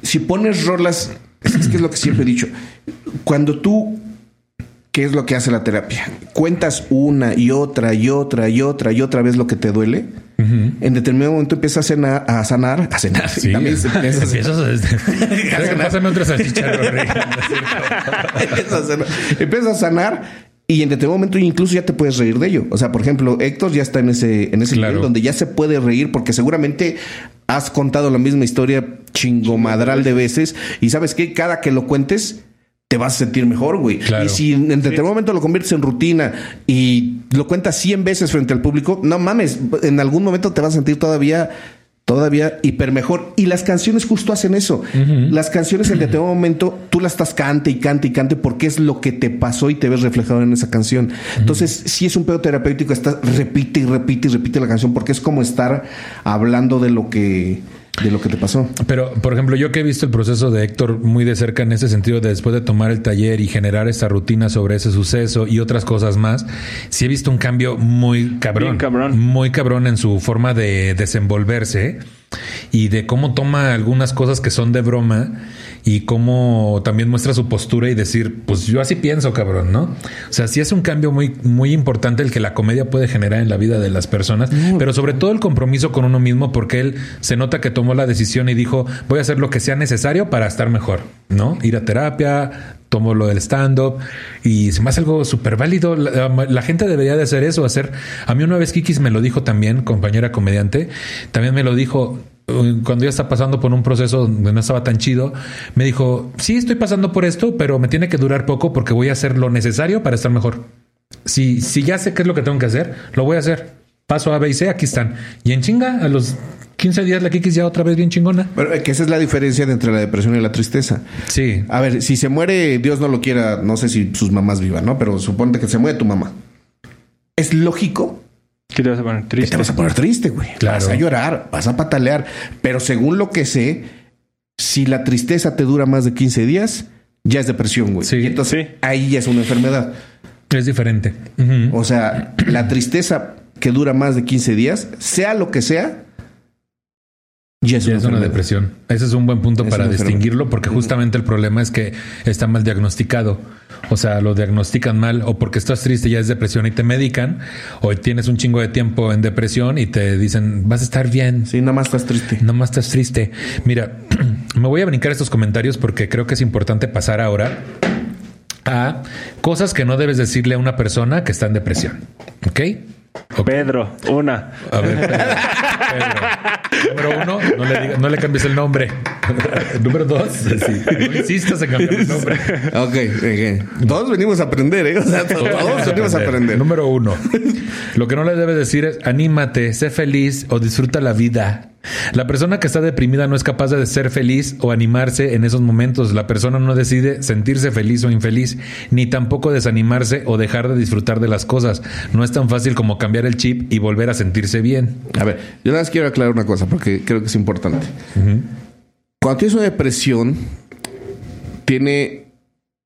si pones rolas, es, es que es lo que siempre he dicho, cuando tú, ¿qué es lo que hace la terapia? Cuentas una y otra y otra y otra y otra vez lo que te duele. En determinado momento empiezas a cenar, a sanar, a cenar. Sí. *laughs* También se- empiezas a- sanar, *laughs* *laughs* empiezas a sanar y en determinado momento incluso ya te puedes reír de ello. O sea, por ejemplo, Héctor ya está en ese, en ese Claro. nivel donde ya se puede reír porque seguramente has contado la misma historia chingomadral de veces y sabes que cada que lo cuentes te vas a sentir mejor, güey. Claro. Y si en determinado momento lo conviertes en rutina y lo cuentas 100 veces frente al público, no mames, en algún momento te vas a sentir todavía todavía hiper mejor y las canciones justo hacen eso. Las canciones en determinado momento tú las estás cante y cante y cante porque es lo que te pasó y te ves reflejado en esa canción. Entonces, si es un pedo terapéutico, estás repite y repite y repite la canción porque es como estar hablando de lo que de lo que te pasó. Pero, por ejemplo, yo que he visto el proceso de Héctor muy de cerca en ese sentido, de después de tomar el taller y generar esta rutina sobre ese suceso y otras cosas más, sí he visto un cambio muy cabrón. Bien cabrón. Muy cabrón en su forma de desenvolverse y de cómo toma algunas cosas que son de broma y cómo también muestra su postura y decir, pues yo así pienso, cabrón, ¿no? O sea, sí es un cambio muy, muy importante el que la comedia puede generar en la vida de las personas, pero sobre todo el compromiso con uno mismo, porque él se nota que tomó la decisión y dijo, voy a hacer lo que sea necesario para estar mejor, ¿no? Ir a terapia, tomo lo del stand-up y se me hace algo súper válido. La, gente debería de hacer eso, hacer... A mí una vez Kikis me lo dijo también, compañera comediante, también me lo dijo, cuando ya está pasando por un proceso donde no estaba tan chido, me dijo, sí, estoy pasando por esto, pero me tiene que durar poco porque voy a hacer lo necesario para estar mejor. Si, si ya sé qué es lo que tengo que hacer, lo voy a hacer. Paso A, B y C, aquí están. Y en chinga, a los 15 días la Kikis ya otra vez bien chingona. Pero que esa es la diferencia entre la depresión y la tristeza. Sí. A ver, si se muere, Dios no lo quiera, no sé si sus mamás vivan, ¿no? Pero suponte que se muere tu mamá. Es lógico ¿Qué te vas a poner triste? te vas a poner triste, güey. Vas a llorar, vas a patalear. Pero según lo que sé, si la tristeza te dura más de 15 días, ya es depresión, güey. Sí. Y entonces ahí ya es una enfermedad. Es diferente. O sea, la tristeza que dura más de 15 días, sea lo que sea, ya es, una, depresión. Ese es un buen punto para distinguirlo porque justamente el problema es que está mal diagnosticado. O sea, lo diagnostican mal o porque estás triste ya es depresión y te medican o tienes un chingo de tiempo en depresión y te dicen vas a estar bien. Sí, nada más estás triste. Nada más estás triste. Mira, *clears throat* me voy a brincar estos comentarios porque creo que es importante pasar ahora a cosas que no debes decirle a una persona que está en depresión. ¿Ok? Pedro, una. A ver, Número uno, no le, no le cambies el nombre. Número dos, sí, no insistas en cambiar el nombre. Ok, todos venimos a aprender, ¿eh? O sea, todos, venimos a aprender. Número uno, lo que no le debes decir es anímate, sé feliz o disfruta la vida. La persona que está deprimida no es capaz de ser feliz o animarse en esos momentos. La persona no decide sentirse feliz o infeliz, ni tampoco desanimarse o dejar de disfrutar de las cosas. No es tan fácil como cambiar el chip y volver a sentirse bien. A ver, yo nada más quiero aclarar una cosa porque creo que es importante. Cuando tienes una depresión, tiene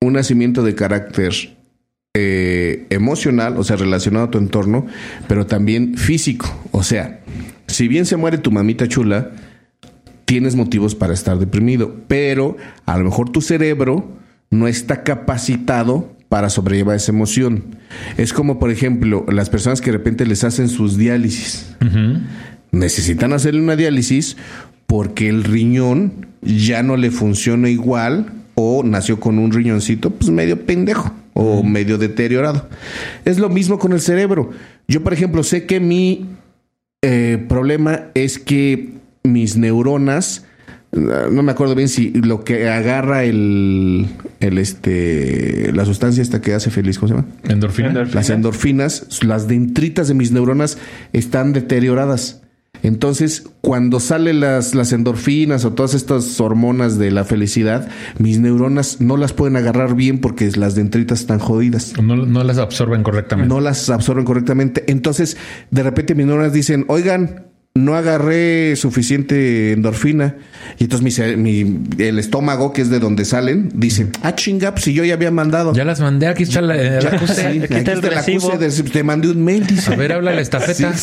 un nacimiento de carácter eh, emocional, o sea, relacionado a tu entorno, pero también físico. O sea, si bien se muere tu mamita chula, tienes motivos para estar deprimido, pero a lo mejor tu cerebro no está capacitado para sobrellevar esa emoción. Es como, por ejemplo, las personas que de repente les hacen sus diálisis. Necesitan hacerle una diálisis porque el riñón ya no le funciona igual o nació con un riñoncito pues medio pendejo o medio deteriorado. Es lo mismo con el cerebro. Yo, por ejemplo, sé que mi eh, problema es que mis neuronas, no me acuerdo bien si lo que agarra el, el este, la sustancia esta que hace feliz, ¿cómo se llama? Endorfina. Las endorfinas, las dendritas de mis neuronas están deterioradas. Entonces, cuando salen las, las endorfinas o todas estas hormonas de la felicidad, mis neuronas no las pueden agarrar bien porque las dendritas están jodidas. No, no las absorben correctamente. No las absorben correctamente. Entonces, de repente mis neuronas dicen, oigan, no agarré suficiente endorfina. Y entonces mi, el estómago, que es de donde salen, dice, ah, chinga, pues si yo ya había mandado. Ya las mandé, aquí está la, la te mandé un mail, dice. A ver, habla la estafeta.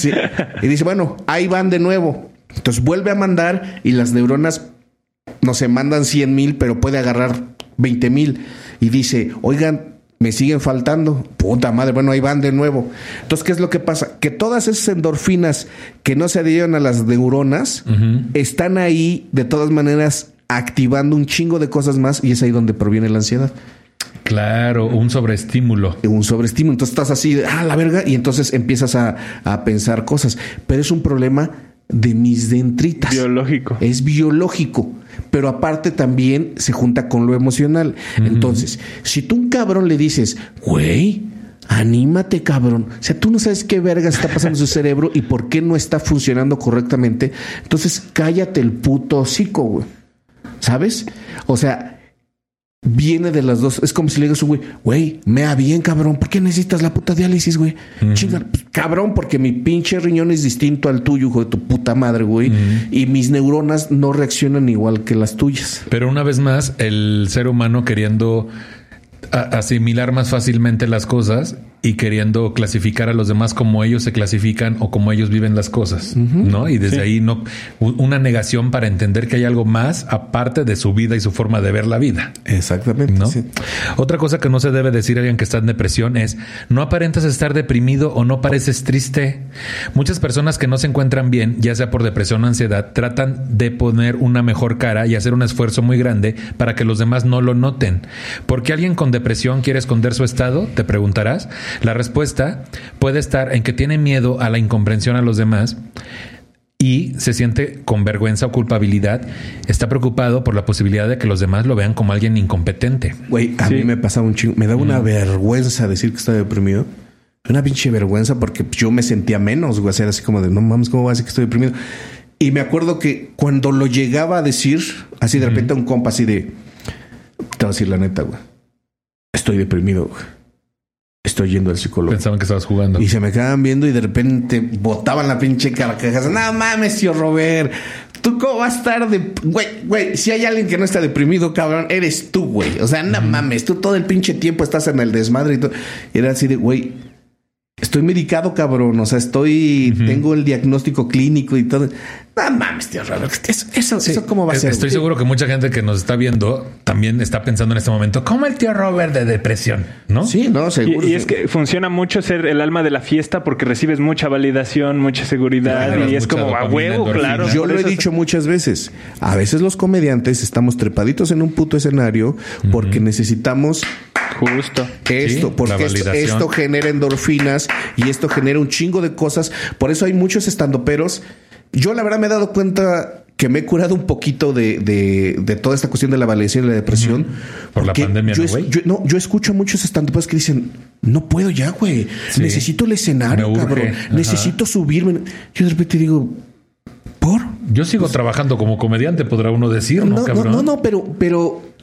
Y dice, bueno, ahí van de nuevo. Entonces vuelve a mandar y las neuronas, no se mandan 100 mil, pero puede agarrar 20 mil. Y dice, oigan, me siguen faltando. Puta madre, bueno, ahí van de nuevo. Entonces, ¿qué es lo que pasa? Que todas esas endorfinas que no se adhieren a las neuronas están ahí de todas maneras activando un chingo de cosas más y es ahí donde proviene la ansiedad. Claro, un sobreestímulo. Un sobreestímulo. Entonces estás así, de, ah, la verga, y entonces empiezas a, a pensar cosas. Pero es un problema de mis dendritas. Biológico. Es biológico pero aparte también se junta con lo emocional. Entonces, si tú un cabrón le dices, güey, anímate, cabrón. O sea, tú no sabes qué verga está pasando en su cerebro y por qué no está funcionando correctamente. Entonces, cállate el puto hocico, güey. ¿Sabes? O sea, viene de las dos. Es como si le digas, güey, güey, mea bien, cabrón. ¿Por qué necesitas la puta diálisis, güey? Chinga, pues, cabrón, porque mi pinche riñón es distinto al tuyo, hijo de tu puta madre, güey. Y mis neuronas no reaccionan igual que las tuyas. Pero una vez más, el ser humano queriendo asimilar más fácilmente las cosas y queriendo clasificar a los demás como ellos se clasifican o como ellos viven las cosas, ¿no? Y desde ahí no una negación para entender que hay algo más aparte de su vida y su forma de ver la vida. Exactamente. ¿no? Otra cosa que no se debe decir a alguien que está en depresión es no aparentas estar deprimido o no pareces triste. Muchas personas que no se encuentran bien, ya sea por depresión o ansiedad, tratan de poner una mejor cara y hacer un esfuerzo muy grande para que los demás no lo noten. ¿Por qué alguien con depresión quiere esconder su estado? Te preguntarás. La respuesta puede estar en que tiene miedo a la incomprensión a los demás y se siente con vergüenza o culpabilidad, está preocupado por la posibilidad de que los demás lo vean como alguien incompetente. Güey, a mí me pasaba un chingo, me da una vergüenza decir que estaba deprimido. Una pinche vergüenza porque yo me sentía menos, güey, era así como de, no mames, ¿cómo va a decir que estoy deprimido? Y me acuerdo que cuando lo llegaba a decir, así de repente un compa así de, te voy a decir la neta, güey, estoy deprimido, güey estoy yendo al psicólogo. Pensaban que estabas jugando. Y se me quedaban viendo y de repente botaban la pinche carcajada. No mames, tío Robert. ¿Tú cómo vas a estar de... Güey, güey, si hay alguien que no está deprimido, cabrón, eres tú, güey. O sea, no mames, tú todo el pinche tiempo estás en el desmadre y todo. Y era así de, güey, estoy medicado, cabrón. O sea, estoy... Tengo el diagnóstico clínico y todo. No mames, tío Robert. Eso, eso, cómo va a ser. Estoy seguro que mucha gente que nos está viendo también está pensando en este momento, ¿cómo el tío Robert de depresión? ¿No? Sí, no, seguro. Y, es que funciona mucho ser el alma de la fiesta porque recibes mucha validación, mucha seguridad y es como a huevo, claro. Yo lo he dicho muchas veces. A veces los comediantes estamos trepaditos en un puto escenario porque necesitamos Justo. Esto, porque esto, esto, genera endorfinas y esto genera un chingo de cosas. Por eso hay muchos estandoperos yo la verdad me he dado cuenta que me he curado un poquito de, de, toda esta cuestión de la validación y la depresión. Por la pandemia, yo, ¿no, yo, no, yo escucho a muchos estandoperos que dicen, no puedo ya, güey. Necesito el escenario, cabrón. Necesito subirme. Yo de repente digo, ¿por? Yo sigo trabajando como comediante, podrá uno decir, ¿no, no, no, no, pero, pero eh,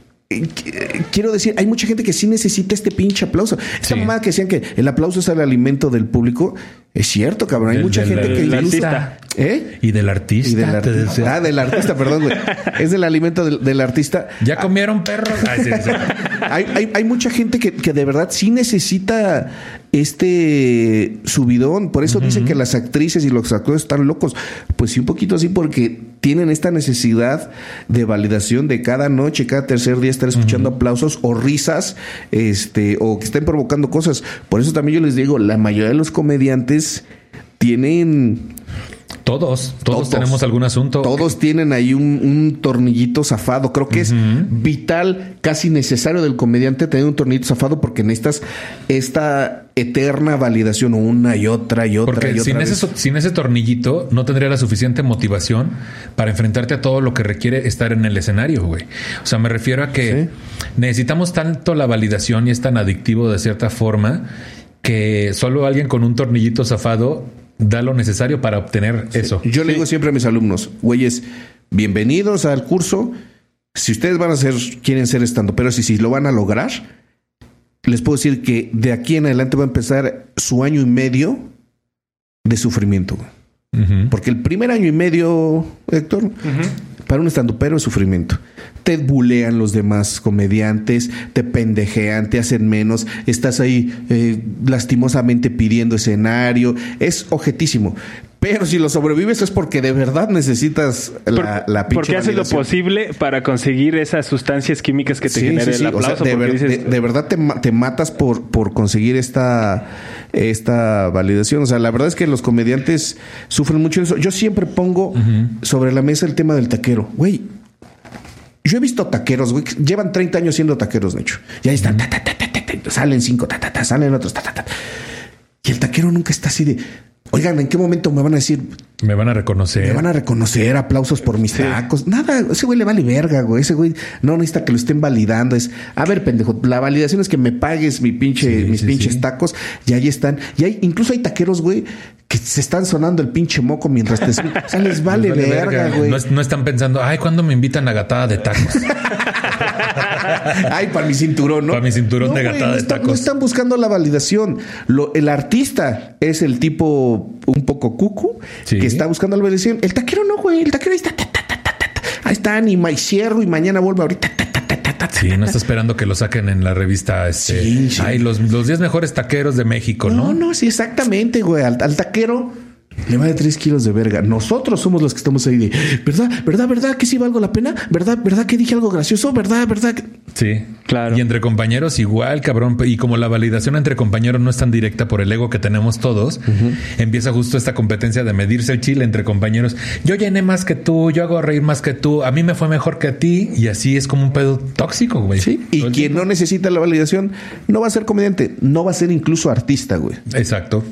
quiero decir, hay mucha gente que sí necesita este pinche aplauso. Esta mamá que decían que el aplauso es el alimento del público. Es cierto, cabrón. Hay mucha gente que le gusta. ¿Eh? Y del artista. Y del artista. Ah, del artista, perdón, güey. *laughs* Es del alimento del, artista. ¿Ya comieron perros? *laughs* hay, hay, hay, mucha gente que, que, de verdad sí necesita este subidón. Por eso dicen que las actrices y los actores están locos. Pues sí, un poquito así, porque tienen esta necesidad de validación de cada noche, cada tercer día estar escuchando aplausos o risas, este, o que estén provocando cosas. Por eso también yo les digo, la mayoría de los comediantes tienen todos, todos, tenemos algún asunto. Todos tienen ahí un, tornillito zafado. Creo que es vital, casi necesario del comediante tener un tornillito zafado porque necesitas esta eterna validación una y otra y otra porque y sin Ese, sin ese tornillito no tendría la suficiente motivación para enfrentarte a todo lo que requiere estar en el escenario, güey. O sea, me refiero a que necesitamos tanto la validación y es tan adictivo de cierta forma que solo alguien con un tornillito zafado da lo necesario para obtener eso. Yo le digo siempre a mis alumnos, güeyes, bienvenidos al curso. Si ustedes van a ser, quieren ser estando, pero si, si lo van a lograr, les puedo decir que de aquí en adelante va a empezar su año y medio de sufrimiento. Porque el primer año y medio, Héctor, para un estandopero es sufrimiento. Te bulean los demás comediantes, te pendejean, te hacen menos, estás ahí eh, lastimosamente pidiendo escenario, es objetísimo. Pero si lo sobrevives es porque de verdad necesitas la, la Porque haces lo posible para conseguir esas sustancias químicas que te generen el aplauso. de, verdad te, te, matas por, por conseguir esta, esta validación. O sea, la verdad es que los comediantes sufren mucho eso. Yo siempre pongo sobre la mesa el tema del taquero. Güey, yo he visto taqueros, güey, llevan 30 años siendo taqueros, de hecho. Y ahí están, salen cinco, salen otros, y el taquero nunca está así de Oigan, ¿en qué momento me van a decir? Me van a reconocer. Me van a reconocer, aplausos por mis tacos. Nada, ese güey le vale verga, güey. Ese güey no necesita que lo estén validando. Es, a ver, pendejo, la validación es que me pagues mi pinche, mis pinches tacos y ahí están. Y hay, incluso hay taqueros, güey, que se están sonando el pinche moco mientras te... *laughs* o sea, les vale, verga, güey. No, están pensando, ay, ¿cuándo me invitan a gatada de tacos? *laughs* *laughs* ay, para mi cinturón, ¿no? Para mi cinturón de gatada de tacos. No están buscando la validación. Lo, el artista es el tipo un poco cucu que está buscando la validación. El taquero no, güey. El taquero ahí está. ahí está, y, cierro y mañana vuelve ahorita. Sí, no está esperando que lo saquen en la revista. Este, Sí, sí. Ay, los, los 10 mejores taqueros de México, No, ¿no? no, sí, exactamente, güey. Al, al taquero le vale tres kilos de verga. Nosotros somos los que estamos ahí de verdad, verdad, verdad que sí valgo la pena, verdad, verdad que dije algo gracioso, verdad, verdad. que-". Sí, Claro. Y entre compañeros igual, cabrón. Y como la validación entre compañeros no es tan directa por el ego que tenemos todos, empieza justo esta competencia de medirse el chile entre compañeros. Yo llené más que tú, yo hago reír más que tú, a mí me fue mejor que a ti. Y así es como un pedo tóxico, güey. Sí. Y quien tiempo. no necesita la validación no va a ser comediante, no va a ser incluso artista, güey. Exacto.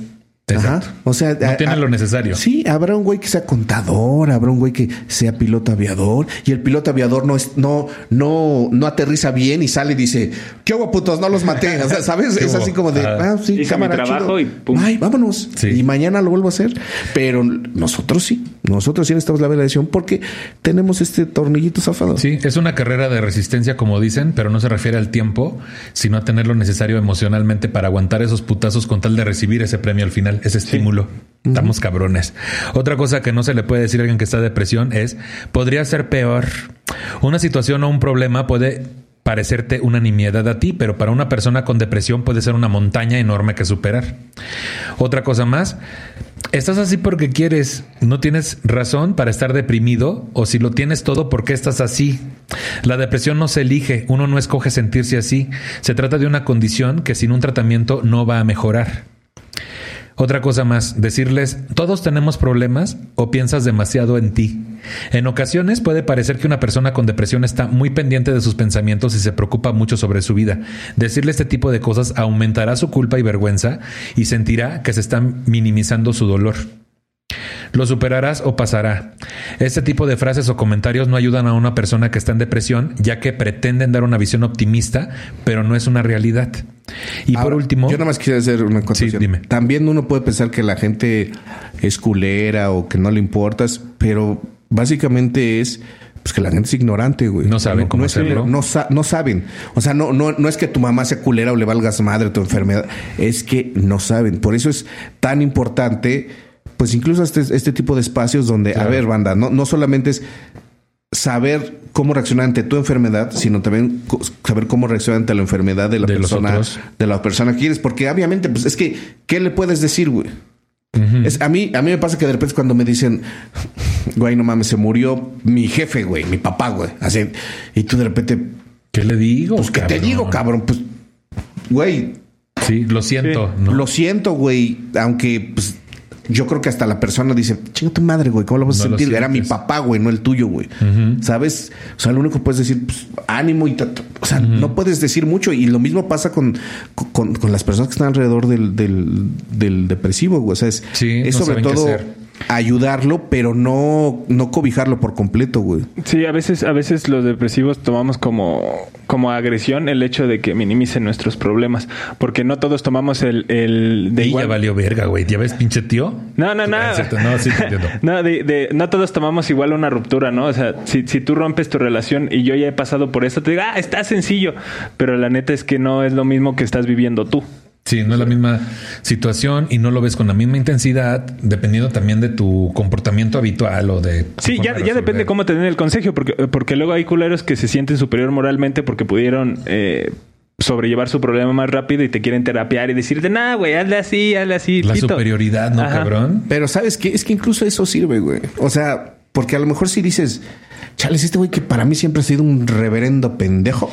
Ajá. O sea, No a- tiene a- lo necesario. Sí, habrá un güey que sea contador, habrá un güey que sea piloto aviador y el piloto aviador no es, no, no, no aterriza bien y sale y dice, ¿qué hago putos? No los maté. O sea, ¿sabes? *laughs* ¿Qué es hubo? así como de, ah, sí, Hice cámara, mi trabajo chido. y pum. Ay, vámonos. Sí. Y mañana lo vuelvo a hacer. Pero nosotros sí, nosotros sí necesitamos la validación porque tenemos este tornillito zafado. Sí, es una carrera de resistencia, como dicen, pero no se refiere al tiempo, sino a tener lo necesario emocionalmente para aguantar esos putazos con tal de recibir ese premio al final, ese estímulo. Estamos cabrones. Otra cosa que no se le puede decir a alguien que está en depresión es, podría ser peor. Una situación o un problema puede parecerte una nimiedad a ti, pero para una persona con depresión puede ser una montaña enorme que superar. Otra cosa más, estás así porque quieres, no tienes razón para estar deprimido o si lo tienes todo, ¿por qué estás así? La depresión no se elige, uno no escoge sentirse así, se trata de una condición que sin un tratamiento no va a mejorar. Otra cosa más, decirles, todos tenemos problemas o piensas demasiado en ti. En ocasiones puede parecer que una persona con depresión está muy pendiente de sus pensamientos y se preocupa mucho sobre su vida. Decirle este tipo de cosas aumentará su culpa y vergüenza y sentirá que se está minimizando su dolor. Lo superarás o pasará. Este tipo de frases o comentarios no ayudan a una persona que está en depresión, ya que pretenden dar una visión optimista, pero no es una realidad. Y por último, yo nada más quisiera hacer una cosa. Sí, dime. También uno puede pensar que la gente es culera o que no le importas, pero básicamente es pues que la gente es ignorante, güey. No saben cómo es- hacerlo. No, sa- no saben. O sea, no, no, no es que tu mamá sea culera o le valgas madre tu enfermedad. Es que no saben. Por eso es tan importante, pues incluso este, este tipo de espacios donde, a ver, banda, no, no solamente es saber cómo reaccionar ante tu enfermedad, sino también saber cómo reaccionar ante la enfermedad de la De los persona, otros. de la persona que quieres, porque obviamente, pues es que, ¿qué le puedes decir, güey? Es, a mí, a mí me pasa que de repente cuando me dicen, güey, no mames, se murió mi jefe, güey, mi papá, güey. Así, y tú de repente, ¿qué le digo? pues, ¿qué te digo, cabrón? Pues, güey, Sí, lo siento. Sí. ¿no? lo siento, güey, aunque, pues, yo creo que hasta la persona dice, chinga tu madre, güey, ¿cómo lo vas a No sentir? Era mi papá, güey, no el tuyo, güey. ¿Sabes? O sea, lo único que puedes decir, pues, ánimo y O sea, no puedes decir mucho. Y lo mismo pasa con, con, con las personas que están alrededor del, del, del depresivo, güey. O sea, es, Sí, es no sobre todo. Ayudarlo, pero no, no cobijarlo por completo, güey. Sí, a veces, a veces los depresivos tomamos como, como agresión el hecho de que minimicen nuestros problemas, porque no todos tomamos el, el de Y igual. ya valió verga, güey. ¿Ya ves, pinche tío? No, no, no. Ah. No, sí, *laughs* de, de- no todos tomamos igual una ruptura, ¿no? O sea, si, si tú rompes tu relación y yo ya he pasado por esto, te digo, ah, está sencillo. Pero la neta es que no es lo mismo que estás viviendo tú. Sí, no es la misma situación y no lo ves con la misma intensidad, dependiendo también de tu comportamiento habitual o de. tu Sí, ya, ya depende cómo te den el consejo, porque, porque luego hay culeros que se sienten superior moralmente porque pudieron eh, sobrellevar su problema más rápido y te quieren terapiar y decirte, nah, güey, hazle así, hazle así. La pito". superioridad, ¿no, Ajá. cabrón? Pero ¿sabes qué? Es que incluso eso sirve, güey. O sea, porque a lo mejor si dices, chales, este güey que para mí siempre ha sido un reverendo pendejo,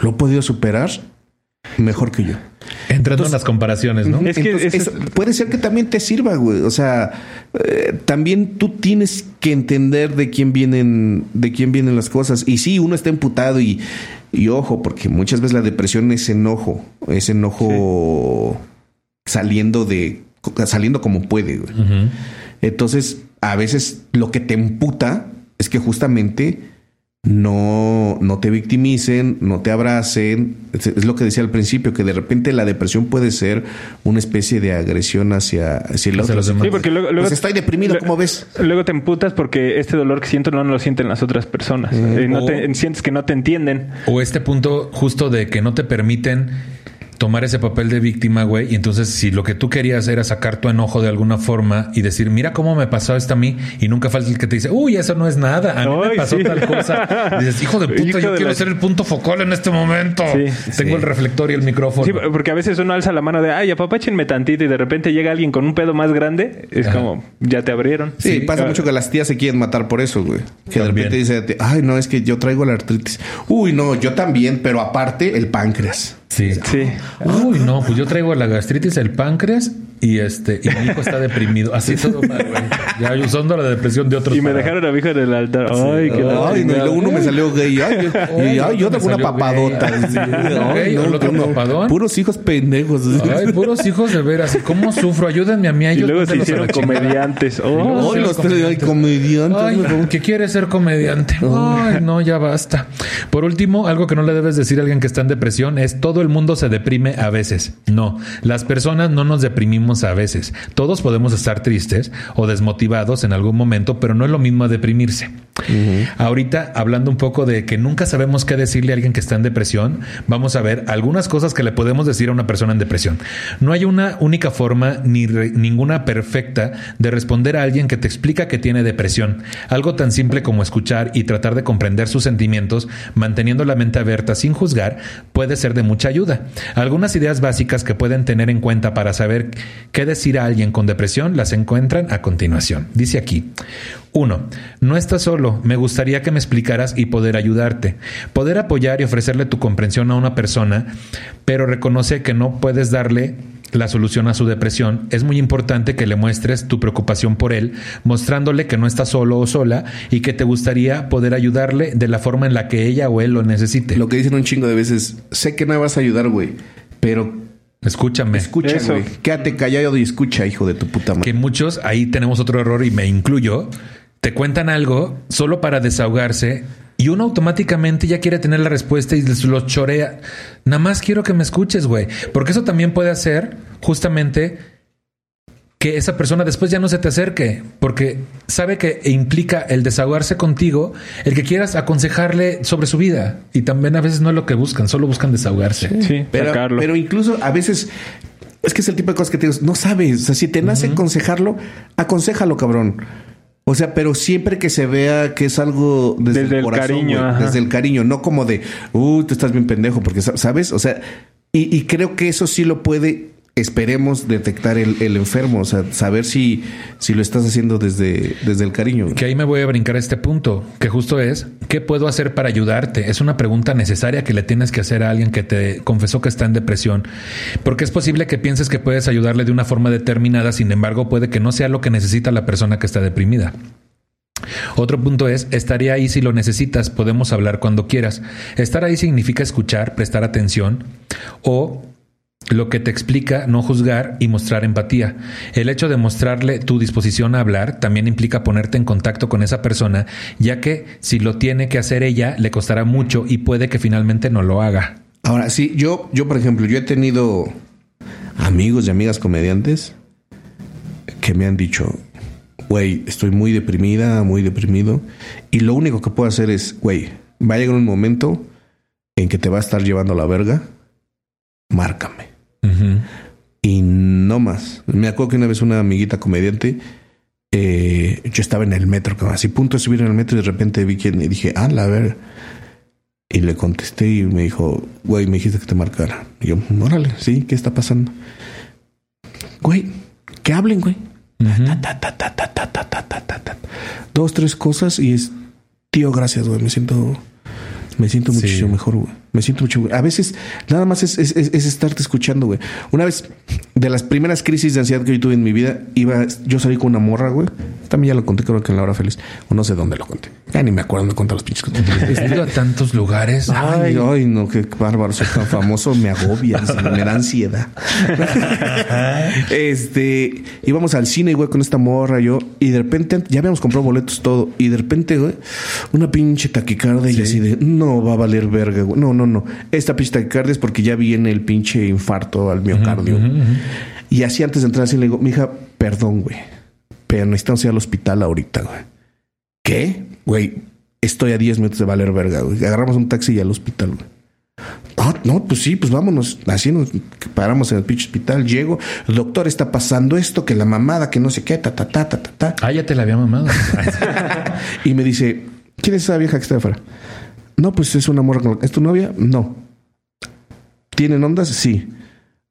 lo he podido superar mejor que yo. Entrando en las comparaciones, ¿no? Es que Entonces, eso puede ser que también te sirva, güey. O sea, eh, también tú tienes que entender de quién vienen, de quién vienen las cosas. Y sí, uno está emputado y, y ojo, porque muchas veces la depresión es enojo, es enojo saliendo de, saliendo como puede, güey. Entonces, a veces lo que te emputa es que justamente no, no te victimicen, no te abracen. Es, lo que decía al principio, que de repente la depresión puede ser una especie de agresión hacia, hacia el Hacia otro. los demás. Sí, porque luego, luego Pues estoy deprimido, ¿cómo ves? Luego te emputas porque este dolor que siento no lo sienten las otras personas. Eh, no O- te, sientes que no te entienden. O este punto justo de que no te permiten tomar ese papel de víctima, güey. Y entonces, si lo que tú querías era sacar tu enojo de alguna forma y decir, mira cómo me pasó esto a mí, y nunca falta el que te dice, uy, eso no es nada, a mí me pasó tal cosa. *laughs* dices, hijo de puta, yo quiero ser el punto focal en este momento. Tengo el reflector y el micrófono. Sí, porque a veces uno alza la mano de, ay, apapáchenme tantito, y de repente llega alguien con un pedo más grande, es como, ya te abrieron. Sí, pasa mucho que las tías se quieren matar por eso, güey. Que de repente dice, ay, no, es que yo traigo la artritis. Uy, no, yo también, pero aparte el páncreas. Sí. sí. Uy, no, pues yo traigo la gastritis, el páncreas y este, y mi hijo está deprimido. Así todo mal, güey. Ya usando la depresión de otros. Y me dejaron a mi hijo en el altar. Ay, qué Ay, no, y luego uno me salió gay. Ay, y ay, yo tengo una papadota. *laughs* Ay, no, otro papadón. Puros hijos pendejos. Ay, puros hijos de veras. ¿Cómo sufro? Ayúdenme a mí. Y luego se hicieron comediantes. Oh, los tres, ay, comediantes. Ay, ¿qué quiere ser comediante? Ay, no, ya basta. Por último, algo que no le debes decir a alguien que está en depresión es todo el mundo se deprime a veces. No, las personas no nos deprimimos a veces. Todos podemos estar tristes o desmotivados en algún momento, pero no es lo mismo deprimirse. Ahorita, hablando un poco de que nunca sabemos qué decirle a alguien que está en depresión, vamos a ver algunas cosas que le podemos decir a una persona en depresión. No hay una única forma ni ninguna perfecta de responder a alguien que te explica que tiene depresión. Algo tan simple como escuchar y tratar de comprender sus sentimientos, manteniendo la mente abierta sin juzgar, puede ser de mucha ayuda. Algunas ideas básicas que pueden tener en cuenta para saber qué decir a alguien con depresión las encuentran a continuación. Dice aquí, 1. No estás solo. Me gustaría que me explicaras y poder ayudarte. Poder apoyar y ofrecerle tu comprensión a una persona, pero reconoce que no puedes darle la solución a su depresión, es muy importante que le muestres tu preocupación por él, mostrándole que no estás solo o sola y que te gustaría poder ayudarle de la forma en la que ella o él lo necesite. Lo que dicen un chingo de veces, sé que no me vas a ayudar, güey, pero Escúchame. Escucha, güey. Quédate callado y escucha, hijo de tu puta madre. Que muchos, ahí tenemos otro error y me incluyo, te cuentan algo solo para desahogarse y uno automáticamente ya quiere tener la respuesta y los chorea. Nada más quiero que me escuches, güey. Porque eso también puede hacer justamente que esa persona después ya no se te acerque, porque sabe que implica el desahogarse contigo, el que quieras aconsejarle sobre su vida. Y también a veces no es lo que buscan, solo buscan desahogarse. Sí, pero, pero incluso a veces es que es el tipo de cosas que te digo, no sabes, o sea, si te nace aconsejarlo, aconsejalo, cabrón. O sea, pero siempre que se vea que es algo desde, el, cariño, desde el cariño, no como de, uh, tú estás bien pendejo, porque sabes, o sea, y, y creo que eso sí lo puede esperemos detectar el, enfermo, o sea, saber si, si lo estás haciendo desde, desde el cariño. Que ahí me voy a brincar este punto, que justo es, ¿qué puedo hacer para ayudarte? Es una pregunta necesaria que le tienes que hacer a alguien que te confesó que está en depresión, porque es posible que pienses que puedes ayudarle de una forma determinada, sin embargo puede que no sea lo que necesita la persona que está deprimida. Otro punto es, estaría ahí si lo necesitas, podemos hablar cuando quieras. Estar ahí significa escuchar, prestar atención o lo que te explica no juzgar y mostrar empatía. El hecho de mostrarle tu disposición a hablar también implica ponerte en contacto con esa persona, ya que si lo tiene que hacer ella, le costará mucho y puede que finalmente no lo haga. Ahora, sí, yo, yo por ejemplo, yo he tenido amigos y amigas comediantes que me han dicho, güey, estoy muy deprimida, muy deprimido, y lo único que puedo hacer es, güey, va a llegar un momento en que te va a estar llevando la verga, márcame. Y no más. Me acuerdo que una vez una amiguita comediante, eh, yo estaba en el metro, así punto de subir en el metro y de repente vi quién y dije, ah, la ver. Y le contesté y me dijo, güey, me dijiste que te marcara. Y yo, órale, sí, ¿qué está pasando? Güey, que hablen, güey. Dos, tres cosas y es, tío, gracias, güey, me siento, me siento muchísimo mejor, güey. Me siento mucho. A veces nada más es, es, es, estarte escuchando, güey. Una vez de las primeras crisis de ansiedad que yo tuve en mi vida, iba, yo salí con una morra, güey. También ya lo conté, creo que en la hora feliz. O no sé dónde lo conté. Ya ni me acuerdo dónde conté los pinches. *laughs* He ido a tantos lugares. Ay, ay, no, qué bárbaro. Soy tan famoso. Me agobia, me da ansiedad. *laughs* este, íbamos al cine, güey, con esta morra, yo. Y de repente, ya habíamos comprado boletos, todo. Y de repente, güey, una pinche taquicardia y así de, no va a valer verga, güey. No, no no, no. Esta pista de cardio es porque ya viene el pinche infarto al miocardio. Y así antes de entrar así le digo, mija, perdón, güey. Pero necesitamos ir al hospital ahorita, güey. ¿Qué? Güey, estoy a 10 minutos de valer verga, güey. Agarramos un taxi y al hospital, güey. Ah, no, pues sí, pues vámonos. Así nos paramos en el pinche hospital. Llego, el doctor está pasando esto, que la mamada, que no sé qué, ta, ta, ta, ta, ta, ta. Ah, ya te la había mamado. *laughs* Y me dice, ¿quién es esa vieja que está afuera? No, pues es una morra. con- ¿Es tu novia? No. ¿Tienen ondas? Sí.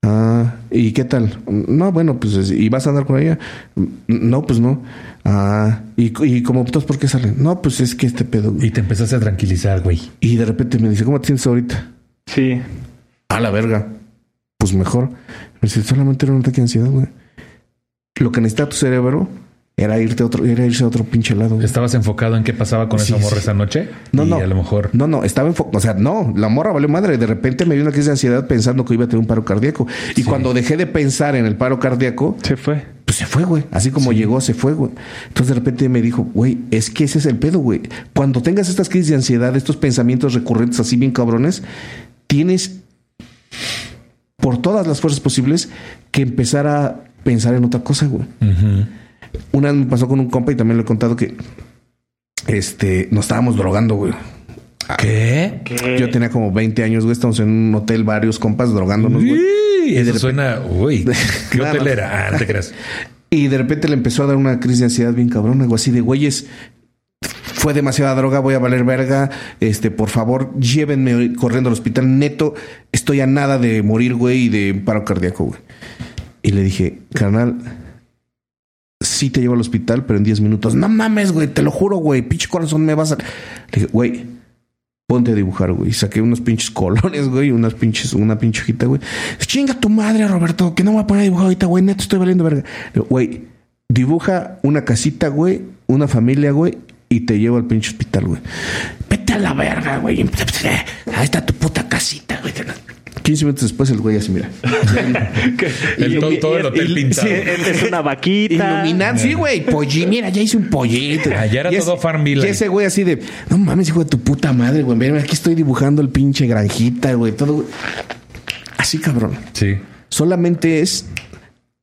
Ah, ¿y qué tal? No, bueno, pues, es- ¿y vas a andar con ella? No, pues no. Ah, ¿y, y como todos por qué salen? No, pues es que este pedo. güey. y te empezaste a tranquilizar, güey. Y de repente me dice, ¿cómo te sientes ahorita? Sí. A la verga. Pues mejor. Me dice, solamente era un ataque de ansiedad, güey. Lo que necesita tu cerebro era irte a otro, era irse a otro pinche lado. güey. ¿Estabas enfocado en qué pasaba con Sí, esa morra sí. esa noche? No, y no. a lo mejor. No, no, estaba enfocado. O sea, no, la morra valió madre. De repente me dio una crisis de ansiedad pensando que iba a tener un paro cardíaco. Y cuando dejé de pensar en el paro cardíaco, Se fue. pues se fue, güey. Así como llegó, se fue, güey. Entonces de repente me dijo, güey, es que ese es el pedo, güey. Cuando tengas estas crisis de ansiedad, estos pensamientos recurrentes así bien cabrones, tienes por todas las fuerzas posibles que empezar a pensar en otra cosa, güey. Ujú. Una vez me pasó con un compa y también le he contado que este nos estábamos drogando, güey. ¿Qué? Yo tenía como 20 años, güey. Estamos en un hotel, varios compas drogándonos, güey. Uy, Eso suena. Uy, *laughs* qué hotel era. Ah, no te creas. *laughs* Y de repente le empezó a dar una crisis de ansiedad bien cabrón, algo así de güeyes. Fue demasiada droga, voy a valer verga. Este, por favor, llévenme corriendo al hospital. Neto, estoy a nada de morir, güey, y de paro cardíaco, güey. Y le dije, carnal, sí te llevo al hospital, pero en 10 minutos. No mames, güey, te lo juro, güey. Pinche corazón me vas a. Le dije, güey, ponte a dibujar, güey. Saqué unos pinches colones, güey, unas pinches, una pinche hojita, güey. Chinga tu madre, Roberto, que no me voy a poner a dibujar ahorita, güey. Neto, estoy valiendo verga. Digo, Güey, dibuja una casita, güey, una familia, güey, y te llevo al pinche hospital, güey. Vete a la verga, güey. *laughs* Ahí está tu puta casita, güey. 15 minutos después el güey así, mira. *laughs* El- todo- todo el hotel pintado. Sí, es una vaquita. Iluminar, sí, güey. Polli, mira, ya hice un pollito. Ah, ya era Y todo Farmville Y ese güey así de, no mames, hijo de tu puta madre, güey. Ven, aquí estoy dibujando el pinche granjita, güey. Todo, güey. Así, cabrón. Sí. Solamente es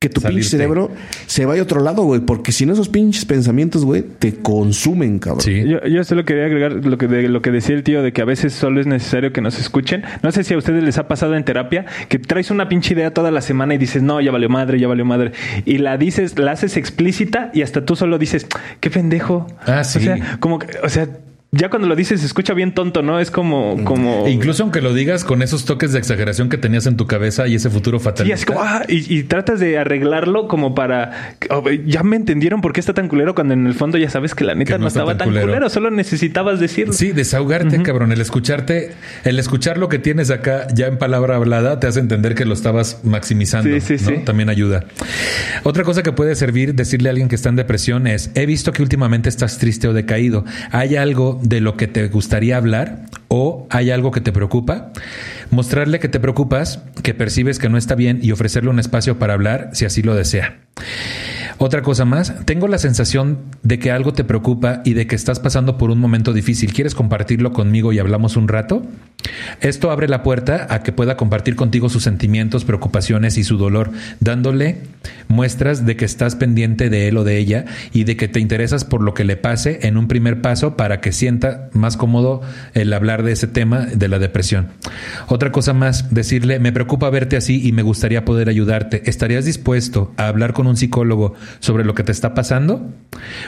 que tu Salirte. pinche cerebro se vaya a otro lado, güey. Porque si no, esos pinches pensamientos, güey, te consumen, cabrón. Sí. Yo, yo solo quería agregar lo que, de, lo que decía el tío de que a veces solo es necesario que nos escuchen. No sé si a ustedes les ha pasado en terapia que traes una pinche idea toda la semana y dices, no, ya valió madre, ya valió madre. Y la dices, la haces explícita y hasta tú solo dices, qué pendejo. Ah, sí. O sea, como que, o sea, ya cuando lo dices se escucha bien tonto, ¿no? Es como, como. E incluso aunque lo digas con esos toques de exageración que tenías en tu cabeza y ese futuro fatal. Sí, ah, y, y tratas de arreglarlo como para. oh, ya me entendieron por qué está tan culero cuando en el fondo ya sabes que la neta Que no estaba tan tan culero. culero. solo necesitabas decirlo. Sí, desahogarte, cabrón. El escucharte, el escuchar lo que tienes acá ya en palabra hablada te hace entender que lo estabas maximizando. Sí, sí, ¿no? sí. También ayuda. Otra cosa que puede servir decirle a alguien que está en depresión es: He visto que últimamente estás triste o decaído. ¿Hay algo de lo que te gustaría hablar o hay algo que te preocupa? Mostrarle que te preocupas, que percibes que no está bien y ofrecerle un espacio para hablar si así lo desea. Otra cosa más, tengo la sensación de que algo te preocupa y de que estás pasando por un momento difícil. ¿Quieres compartirlo conmigo y hablamos un rato? Esto abre la puerta a que pueda compartir contigo sus sentimientos, preocupaciones y su dolor, dándole muestras de que estás pendiente de él o de ella y de que te interesas por lo que le pase en un primer paso para que sienta más cómodo el hablar de ese tema de la depresión. Otra cosa más, decirle, me preocupa verte así y me gustaría poder ayudarte. ¿Estarías dispuesto a hablar con un psicólogo sobre lo que te está pasando?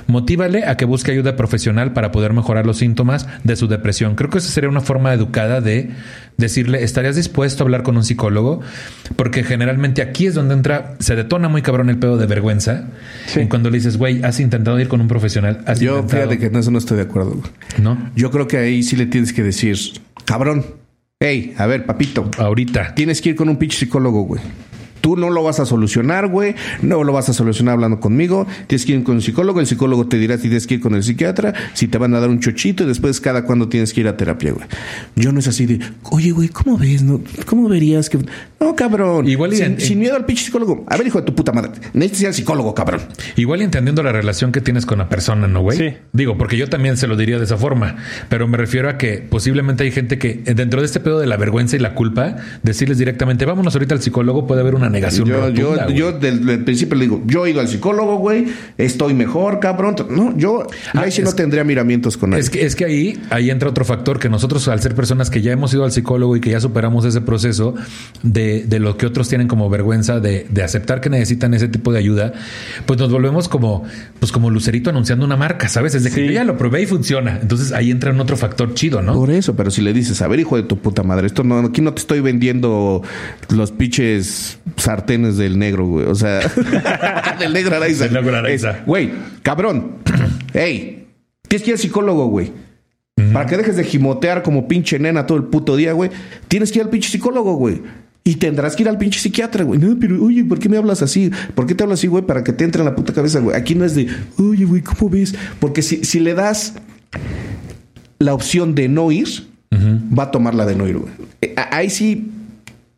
Motívale a que busque ayuda profesional para poder mejorar los síntomas de su depresión. Creo que esa sería una forma educada de decirle, ¿estarías dispuesto a hablar con un psicólogo? Porque generalmente aquí es donde entra, se detona muy cabrón el pedo de vergüenza. Sí. Y cuando le dices, güey, has intentado ir con un profesional, has Yo, intentado, fíjate que en eso no estoy de acuerdo, güey. ¿no? Yo creo que ahí sí le tienes que decir, cabrón, hey, a ver, papito, Ahorita. tienes que ir con un pinche psicólogo, güey. Tú no lo vas a solucionar, güey. No lo vas a solucionar hablando conmigo. Tienes que ir con un psicólogo. El psicólogo te dirá si tienes que ir con el psiquiatra, si te van a dar un chochito y después cada cuando tienes que ir a terapia, güey. Yo no es así de, oye, güey, ¿cómo ves? No? ¿Cómo verías que.? No, cabrón. Igual y sin, en- sin miedo al pinche psicólogo. A ver, hijo de tu puta madre. Necesitas ir al psicólogo, cabrón. Igual y entendiendo la relación que tienes con la persona, ¿no, güey? Sí. Digo, porque yo también se lo diría de esa forma, pero me refiero a que posiblemente hay gente que eh, dentro de este pedo de la vergüenza y la culpa, decirles directamente, vámonos ahorita al psicólogo, puede haber una negación. Yo, rotunda, yo, yo desde el principio le digo, yo he ido al psicólogo, güey, estoy mejor, cabrón. No, yo Ah, ahí sí es- no tendría miramientos con nadie. Es que, es que ahí, ahí entra otro factor que nosotros, al ser personas que ya hemos ido al psicólogo y que ya superamos ese proceso de, de lo que otros tienen como vergüenza de, de aceptar que necesitan ese tipo de ayuda, pues nos volvemos como, pues como Lucerito anunciando una marca, ¿sabes? Desde que Sí. yo ya lo probé y funciona. Entonces ahí entra en otro factor chido, ¿no? Por eso, pero si le dices, a ver, hijo de tu puta madre, esto no, aquí no te estoy vendiendo los pinches sartenes del negro, güey. O sea, *laughs* del negro Araiza. Del negro Araiza. Es, Güey, cabrón. *clears throat* Ey, tienes que ir al psicólogo, güey. Para que dejes de gimotear como pinche nena todo el puto día, güey. Tienes que ir al pinche psicólogo, güey. Y tendrás que ir al pinche psiquiatra, güey. No, pero oye, ¿por qué me hablas así? ¿Por qué te hablas así, güey? Para que te entre en la puta cabeza, güey. Aquí no es de, oye, güey, ¿cómo ves? Porque si, si le das la opción de no ir, va a tomar la de no ir, güey. Eh, Ahí sí,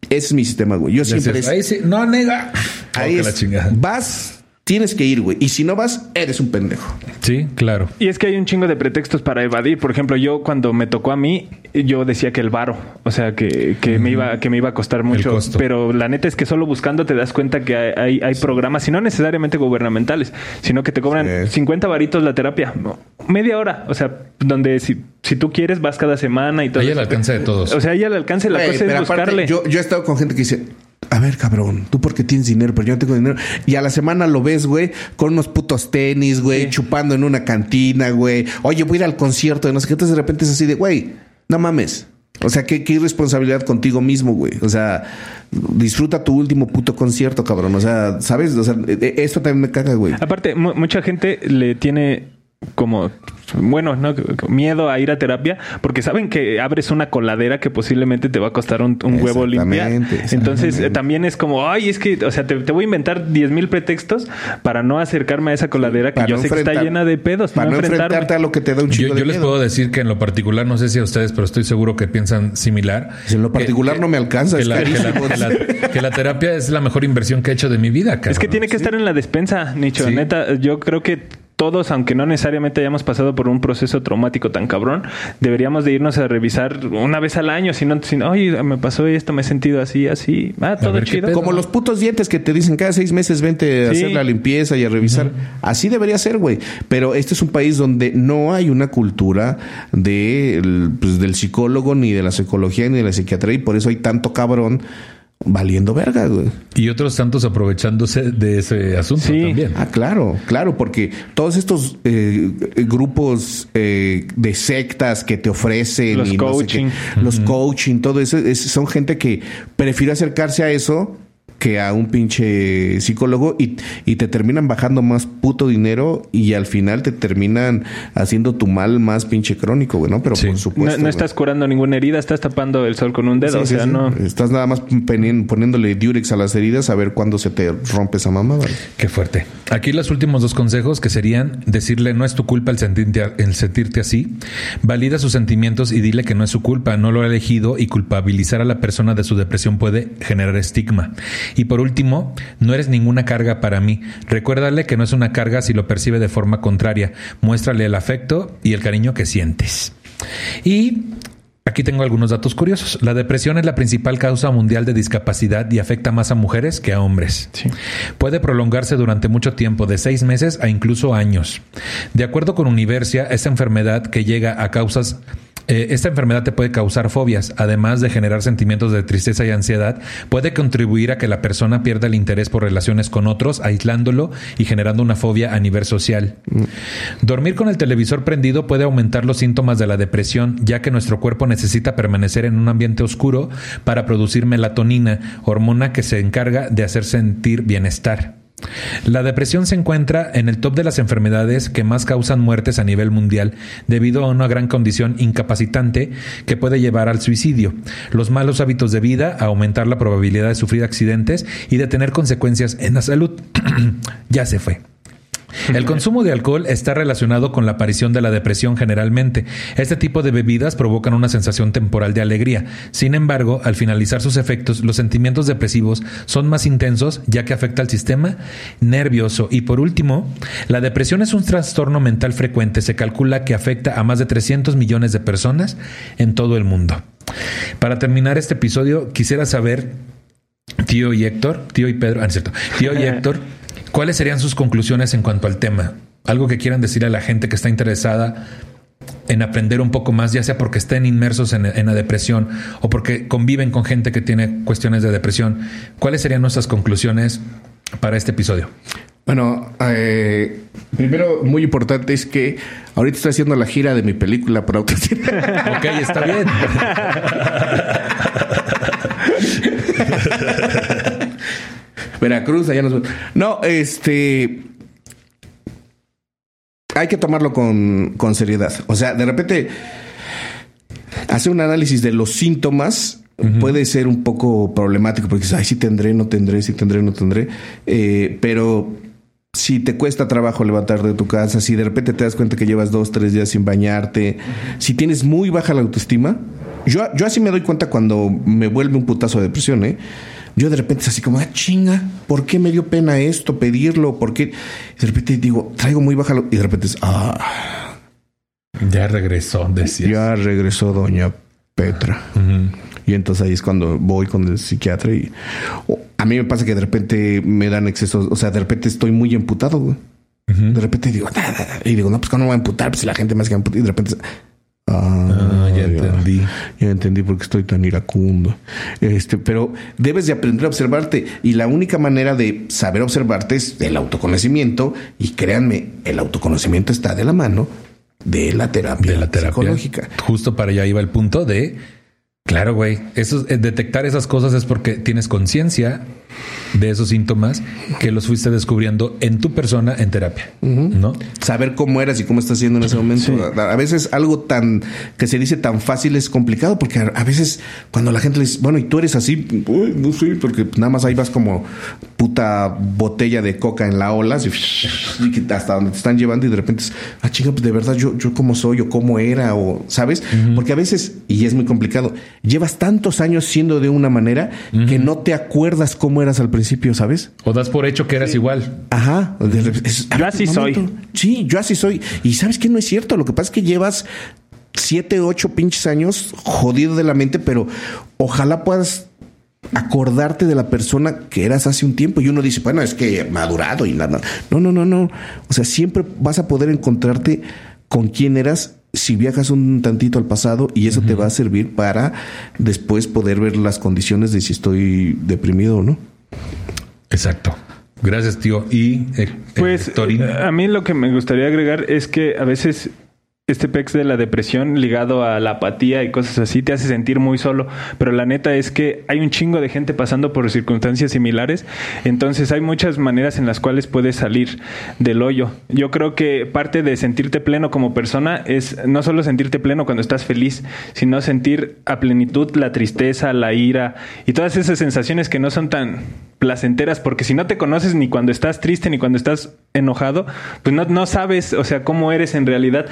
ese es mi sistema, güey. Yo siempre Decías, es, ahí sí, no, nega. ahí es, la chingada. vas, tienes que ir, güey. Y si no vas, eres un pendejo. Sí, claro. Y es que hay un chingo de pretextos para evadir. Por ejemplo, yo cuando me tocó a mí, yo decía que el varo, o sea, que, que me iba que me iba a costar mucho. costo. Pero la neta es que solo buscando te das cuenta que hay, hay, hay programas, y no necesariamente gubernamentales, sino que te cobran Sí. 50 varitos la terapia, no, media hora, o sea, donde si, si tú quieres vas cada semana y todo. Ahí al alcance de todos. O sea, ahí al alcance la Güey, cosa es pero aparte, buscarle. yo, yo he estado con gente que dice, a ver, cabrón, tú porque tienes dinero, pero yo no tengo dinero. Y a la semana lo ves, güey, con unos putos tenis, güey, Sí. chupando en una cantina, güey. Oye, voy a ir al concierto de no sé qué. Entonces de repente es así de, güey, no mames. O sea, qué, qué irresponsabilidad contigo mismo, güey. O sea, disfruta tu último puto concierto, cabrón. O sea, ¿sabes? O sea, e- e- esto también me caga, güey. Aparte, mu- mucha gente le tiene como bueno, no miedo a ir a terapia porque saben que abres una coladera que posiblemente te va a costar un, un huevo limpiar. Exactamente, Entonces eh, también es como, ay, es que, o sea, te, te voy a inventar 10 mil pretextos para no acercarme a esa coladera que Para yo no sé que está llena de pedos. Para no enfrentarme. enfrentarte a lo que te da un chico Yo, de yo les miedo. puedo decir que en lo particular, no sé si a ustedes, pero estoy seguro que piensan similar. Si en lo particular no me alcanza, que es la, que, la, que la- que la terapia es la mejor inversión que he hecho de mi vida. Es que cabrón. tiene que estar en la despensa, Nicho. Sí. Neta, yo creo que todos, aunque no necesariamente hayamos pasado por un proceso traumático tan cabrón, deberíamos de irnos a revisar una vez al año. Si no, si no, oye, me pasó esto, me he sentido así, así. Ah, todo ver, ¿qué chido. Como los putos dientes que te dicen cada seis meses vente a Sí. hacer la limpieza y a revisar. Así debería ser, güey. Pero este es un país donde no hay una cultura de, pues, del psicólogo, ni de la psicología, ni de la psiquiatría. Y por eso hay tanto cabrón valiendo verga, güey. Y otros tantos aprovechándose de ese asunto Sí. también. Ah, claro, claro, porque todos estos eh, grupos eh, de sectas que te ofrecen Los y no sé coaching. qué, los coaching, todo eso, es- son gente que prefiere acercarse a eso que a un pinche psicólogo y, y te terminan bajando más puto dinero y al final te terminan haciendo tu mal más pinche crónico, güey, ¿no? Pero Sí. por No, supuesto. no estás curando ninguna herida, estás tapando el sol con un dedo. Sí, o sí, sea, sí. no. Estás nada más poniéndole Durex a las heridas a ver cuándo se te rompe esa mamada. güey. Qué fuerte. Aquí los últimos dos consejos que serían decirle no es tu culpa el sentirte, el sentirte así. Valida sus sentimientos y dile que no es su culpa, no lo ha elegido y culpabilizar a la persona de su depresión puede generar estigma. Y por último, no eres ninguna carga para mí. Recuérdale que no es una carga si lo percibe de forma contraria. Muéstrale el afecto y el cariño que sientes. Y Aquí tengo algunos datos curiosos. La depresión es la principal causa mundial de discapacidad y afecta más a mujeres que a hombres. Sí. Puede prolongarse durante mucho tiempo, de seis meses a incluso años. De acuerdo con Universia, esta enfermedad que llega a causas eh, esta enfermedad te puede causar fobias, además de generar sentimientos de tristeza y ansiedad, puede contribuir a que la persona pierda el interés por relaciones con otros, aislándolo y generando una fobia a nivel social. Dormir con el televisor prendido puede aumentar los síntomas de la depresión, ya que nuestro cuerpo necesita permanecer en un ambiente oscuro para producir melatonina, hormona que se encarga de hacer sentir bienestar. La depresión se encuentra en el top de las enfermedades que más causan muertes a nivel mundial debido a una gran condición incapacitante que puede llevar al suicidio, los malos hábitos de vida, a aumentar la probabilidad de sufrir accidentes y de tener consecuencias en la salud. *clears throat* ya se fue. *laughs* El consumo de alcohol está relacionado con la aparición de la depresión generalmente. Este tipo de bebidas provocan una sensación temporal de alegría. Sin embargo, al finalizar sus efectos, los sentimientos depresivos son más intensos ya que afecta al sistema nervioso. Y por último, la depresión es un trastorno mental frecuente. Se calcula que afecta a más de 300 millones de personas en todo el mundo. Para terminar este episodio, quisiera saber tío y Héctor, tío y Pedro, ah, es cierto, tío y *laughs* Héctor, ¿cuáles serían sus conclusiones en cuanto al tema? Algo que quieran decir a la gente que está interesada en aprender un poco más, ya sea porque estén inmersos en, la depresión o porque conviven con gente que tiene cuestiones de depresión. ¿Cuáles serían nuestras conclusiones para este episodio? Bueno, eh, primero, muy importante es que ahorita estoy haciendo la gira de mi película por ok, está bien. *laughs* Veracruz, allá nos... No, este hay que tomarlo con, con seriedad. O sea, de repente, hacer un análisis de los síntomas puede ser un poco problemático porque dices, ay, sí tendré, no tendré, sí tendré, no tendré. Eh, pero si te cuesta trabajo levantar de tu casa, si de repente te das cuenta que llevas dos, tres días sin bañarte, si tienes muy baja la autoestima, yo, yo así me doy cuenta cuando me vuelve un putazo de depresión, ¿eh? Yo de repente es así como, ah, chinga, ¿por qué me dio pena esto, pedirlo? ¿Por qué? Y de repente digo, traigo muy baja, y de repente es, ah. Ya regresó, decía. Ya regresó doña Petra. Y entonces ahí es cuando voy con el psiquiatra y a mí me pasa que de repente me dan excesos, o sea, de repente estoy muy emputado, güey. De repente digo, y digo, no, pues ¿cómo no voy a emputar? Pues si la gente más que emputar, y de repente Ah, ya, entendí. Ya entendí por qué estoy tan iracundo. Este, pero debes de aprender a observarte y la única manera de saber observarte es el autoconocimiento y créanme, el autoconocimiento está de la mano de la terapia, de la terapia psicológica. Justo para allá iba el punto de Claro, güey. Eso, eh, detectar esas cosas es porque tienes conciencia de esos síntomas que los fuiste descubriendo en tu persona en terapia, ¿no? Saber cómo eras y cómo estás haciendo en ese momento. A, veces algo tan que se dice tan fácil es complicado porque a, veces cuando la gente le dice, bueno, y tú eres así, no sé, porque nada más ahí vas como puta botella de coca en la ola, y hasta donde te están llevando y de repente, es, ah, chinga, pues de verdad yo, yo cómo soy o cómo era o, ¿sabes? Porque a veces, y es muy complicado, llevas tantos años siendo de una manera que no te acuerdas cómo eras al principio, ¿sabes? O das por hecho que eras igual. Ajá. yo así soy. Sí, yo así soy. Y sabes que no es cierto. Lo que pasa es que llevas siete, ocho pinches años jodido de la mente, pero ojalá puedas acordarte de la persona que eras hace un tiempo. Y uno dice, bueno, es que madurado y nada. No, no, no, no. O sea, siempre vas a poder encontrarte con quién eras si viajas un tantito al pasado y eso te va a servir para después poder ver las condiciones de si estoy deprimido o no. Exacto. Gracias, tío. Y eh, pues a mí lo que me gustaría agregar es que a veces este pex de la depresión ligado a la apatía y cosas así te hace sentir muy solo, pero la neta es que hay un chingo de gente pasando por circunstancias similares, entonces hay muchas maneras en las cuales puedes salir del hoyo. Yo creo que parte de sentirte pleno como persona es no solo sentirte pleno cuando estás feliz, sino sentir a plenitud la tristeza, la ira y todas esas sensaciones que no son tan placenteras, porque si no te conoces ni cuando estás triste ni cuando estás enojado, pues no, no sabes, o sea, cómo eres en realidad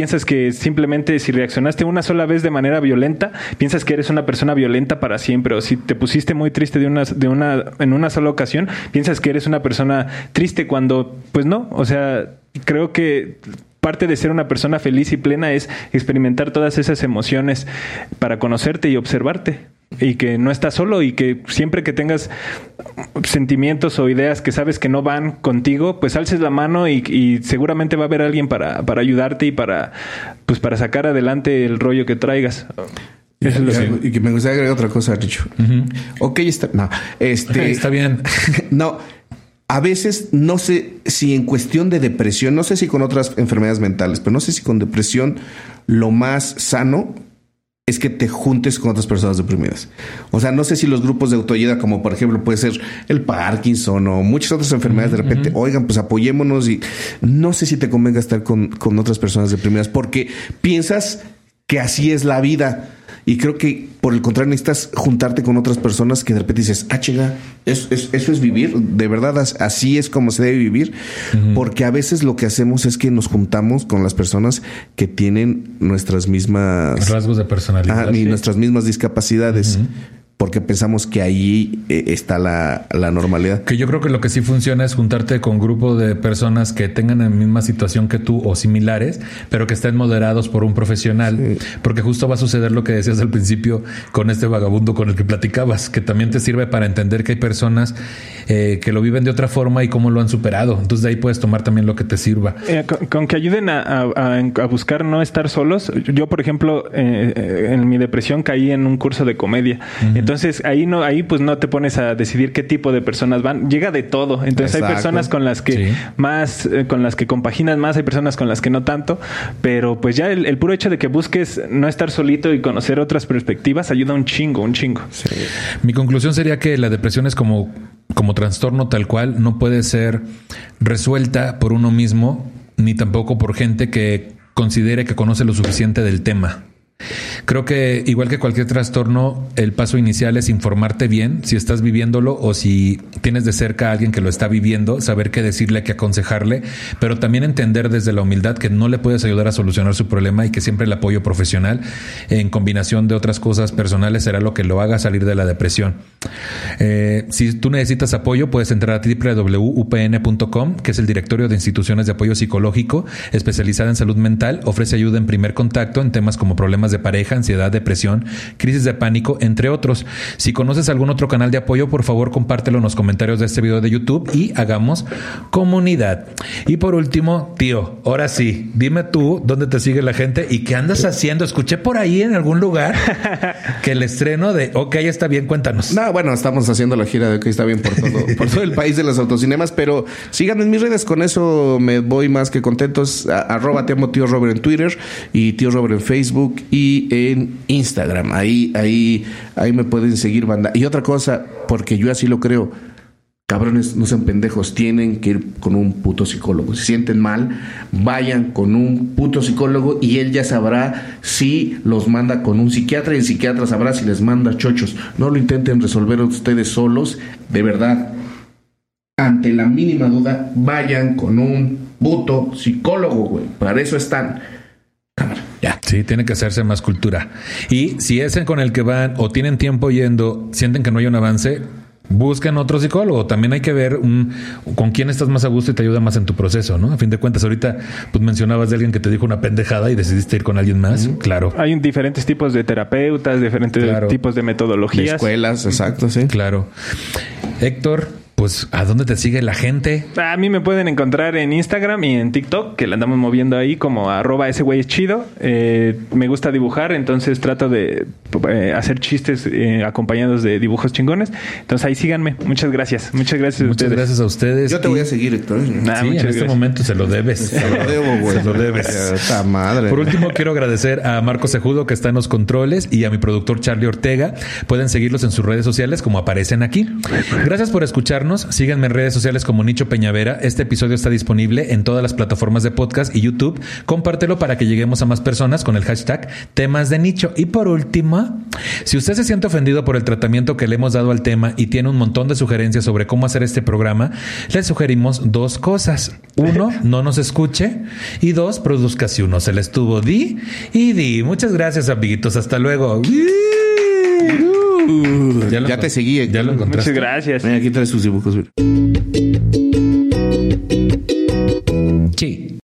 piensas que simplemente si reaccionaste una sola vez de manera violenta, piensas que eres una persona violenta para siempre. O si te pusiste muy triste de una, de una, en una sola ocasión, piensas que eres una persona triste cuando, pues no. O sea, creo que parte de ser una persona feliz y plena es experimentar todas esas emociones para conocerte y observarte y que no estás solo y que siempre que tengas sentimientos o ideas que sabes que no van contigo, pues alces la mano y, seguramente va a haber alguien para, para, ayudarte y para, pues para sacar adelante el rollo que traigas. y, que me gustaría agregar otra cosa, Richo. Ok, está. No, este. *laughs* está bien. *laughs* no. A veces no sé si en cuestión de depresión, no sé si con otras enfermedades mentales, pero no sé si con depresión lo más sano es que te juntes con otras personas deprimidas. O sea, no sé si los grupos de autoayuda, como por ejemplo puede ser el Parkinson o muchas otras enfermedades, de repente, oigan, pues apoyémonos y no sé si te convenga estar con, con otras personas deprimidas porque piensas que así es la vida y creo que por el contrario necesitas juntarte con otras personas que de repente dices, ah, chinga, eso, es vivir, de verdad así es como se debe vivir, porque a veces lo que hacemos es que nos juntamos con las personas que tienen nuestras mismas rasgos de personalidad y nuestras mismas discapacidades. Porque pensamos que ahí eh, está la, la, normalidad. Que yo creo que lo que sí funciona es juntarte con un grupo de personas que tengan la misma situación que tú o similares, pero que estén moderados por un profesional, porque justo va a suceder lo que decías al principio con este vagabundo con el que platicabas, que también te sirve para entender que hay personas eh, que lo viven de otra forma y cómo lo han superado. Entonces de ahí puedes tomar también lo que te sirva. Eh, con, que ayuden a, a, buscar no estar solos. Yo, por ejemplo, en mi depresión caí en un curso de comedia. Entonces ahí no, ahí pues no te pones a decidir qué tipo de personas van. Llega de todo. Entonces hay personas con las que más, eh, con las que compaginas más, hay personas con las que no tanto. Pero pues ya el, puro hecho de que busques no estar solito y conocer otras perspectivas ayuda un chingo, un chingo. Mi conclusión sería que la depresión es como, como trastorno tal cual, no puede ser resuelta por uno mismo, ni tampoco por gente que considere que conoce lo suficiente del tema. Creo que igual que cualquier trastorno, el paso inicial es informarte bien si estás viviéndolo o si tienes de cerca a alguien que lo está viviendo, saber qué decirle, qué aconsejarle, pero también entender desde la humildad que no le puedes ayudar a solucionar su problema y que siempre el apoyo profesional en combinación de otras cosas personales será lo que lo haga salir de la depresión. Eh, si tú necesitas apoyo, puedes entrar a www.upn.com, que es el directorio de instituciones de apoyo psicológico especializada en salud mental, ofrece ayuda en primer contacto en temas como problemas de pareja, ansiedad, depresión, crisis de pánico, entre otros. Si conoces algún otro canal de apoyo, por favor compártelo en los comentarios de este video de YouTube y hagamos comunidad. Y por último, tío, ahora sí, dime tú dónde te sigue la gente y qué andas haciendo. Escuché por ahí en algún lugar *laughs* que el estreno de OK está bien, cuéntanos. No, bueno, estamos haciendo la gira de OK está bien por todo, por todo el país de los autocinemas, pero síganme en mis redes, con eso me voy más que contentos. arroba te tío Robert en Twitter y tío Robert en Facebook y en Instagram. Ahí, ahí, ahí me pueden seguir, banda. Y otra cosa, porque yo así lo creo. Cabrones, no sean pendejos, tienen que ir con un puto psicólogo. Si sienten mal, vayan con un puto psicólogo y él ya sabrá si los manda con un psiquiatra y el psiquiatra sabrá si les manda chochos. No lo intenten resolver ustedes solos, de verdad. Ante la mínima duda, vayan con un puto psicólogo, güey. Para eso están. Cámara. Ya. Sí, tiene que hacerse más cultura. Y si es con el que van o tienen tiempo yendo, sienten que no hay un avance, busquen otro psicólogo. También hay que ver un, con quién estás más a gusto y te ayuda más en tu proceso, ¿no? A fin de cuentas, ahorita pues mencionabas de alguien que te dijo una pendejada y decidiste ir con alguien más. Claro. Hay diferentes tipos de terapeutas, diferentes tipos de metodologías. escuelas, exacto, sí. Claro. Héctor, pues, ¿a dónde te sigue la gente? A mí me pueden encontrar en Instagram y en TikTok, que la andamos moviendo ahí como arroba ese güey es chido. Eh, me gusta dibujar, entonces trato de eh, hacer chistes eh, acompañados de dibujos chingones. Entonces ahí síganme. Muchas gracias. Muchas gracias muchas a ustedes. gracias a ustedes. Yo te voy a seguir, Héctor. sí, en este momento se lo debes. se lo debo, güey. Se lo debes. Esta madre. Por último, quiero agradecer a Marco Sejudo, que está en los controles, y a mi productor Charlie Ortega. Pueden seguirlos en sus redes sociales como aparecen aquí. Gracias por escucharnos síganme en redes sociales como Nicho Peñavera. Este episodio está disponible en todas las plataformas de podcast y YouTube. Compártelo para que lleguemos a más personas con el hashtag temas de nicho. Y por último, si usted se siente ofendido por el tratamiento que le hemos dado al tema y tiene un montón de sugerencias sobre cómo hacer este programa, le sugerimos dos cosas. Uno, *laughs* no nos escuche. Y dos, produzca si uno se le estuvo di y di. Muchas gracias, amiguitos. Hasta luego. Ya, te seguí. Ya lo encontraste. Muchas gracias. Ven, aquí traes sus dibujos. Sí.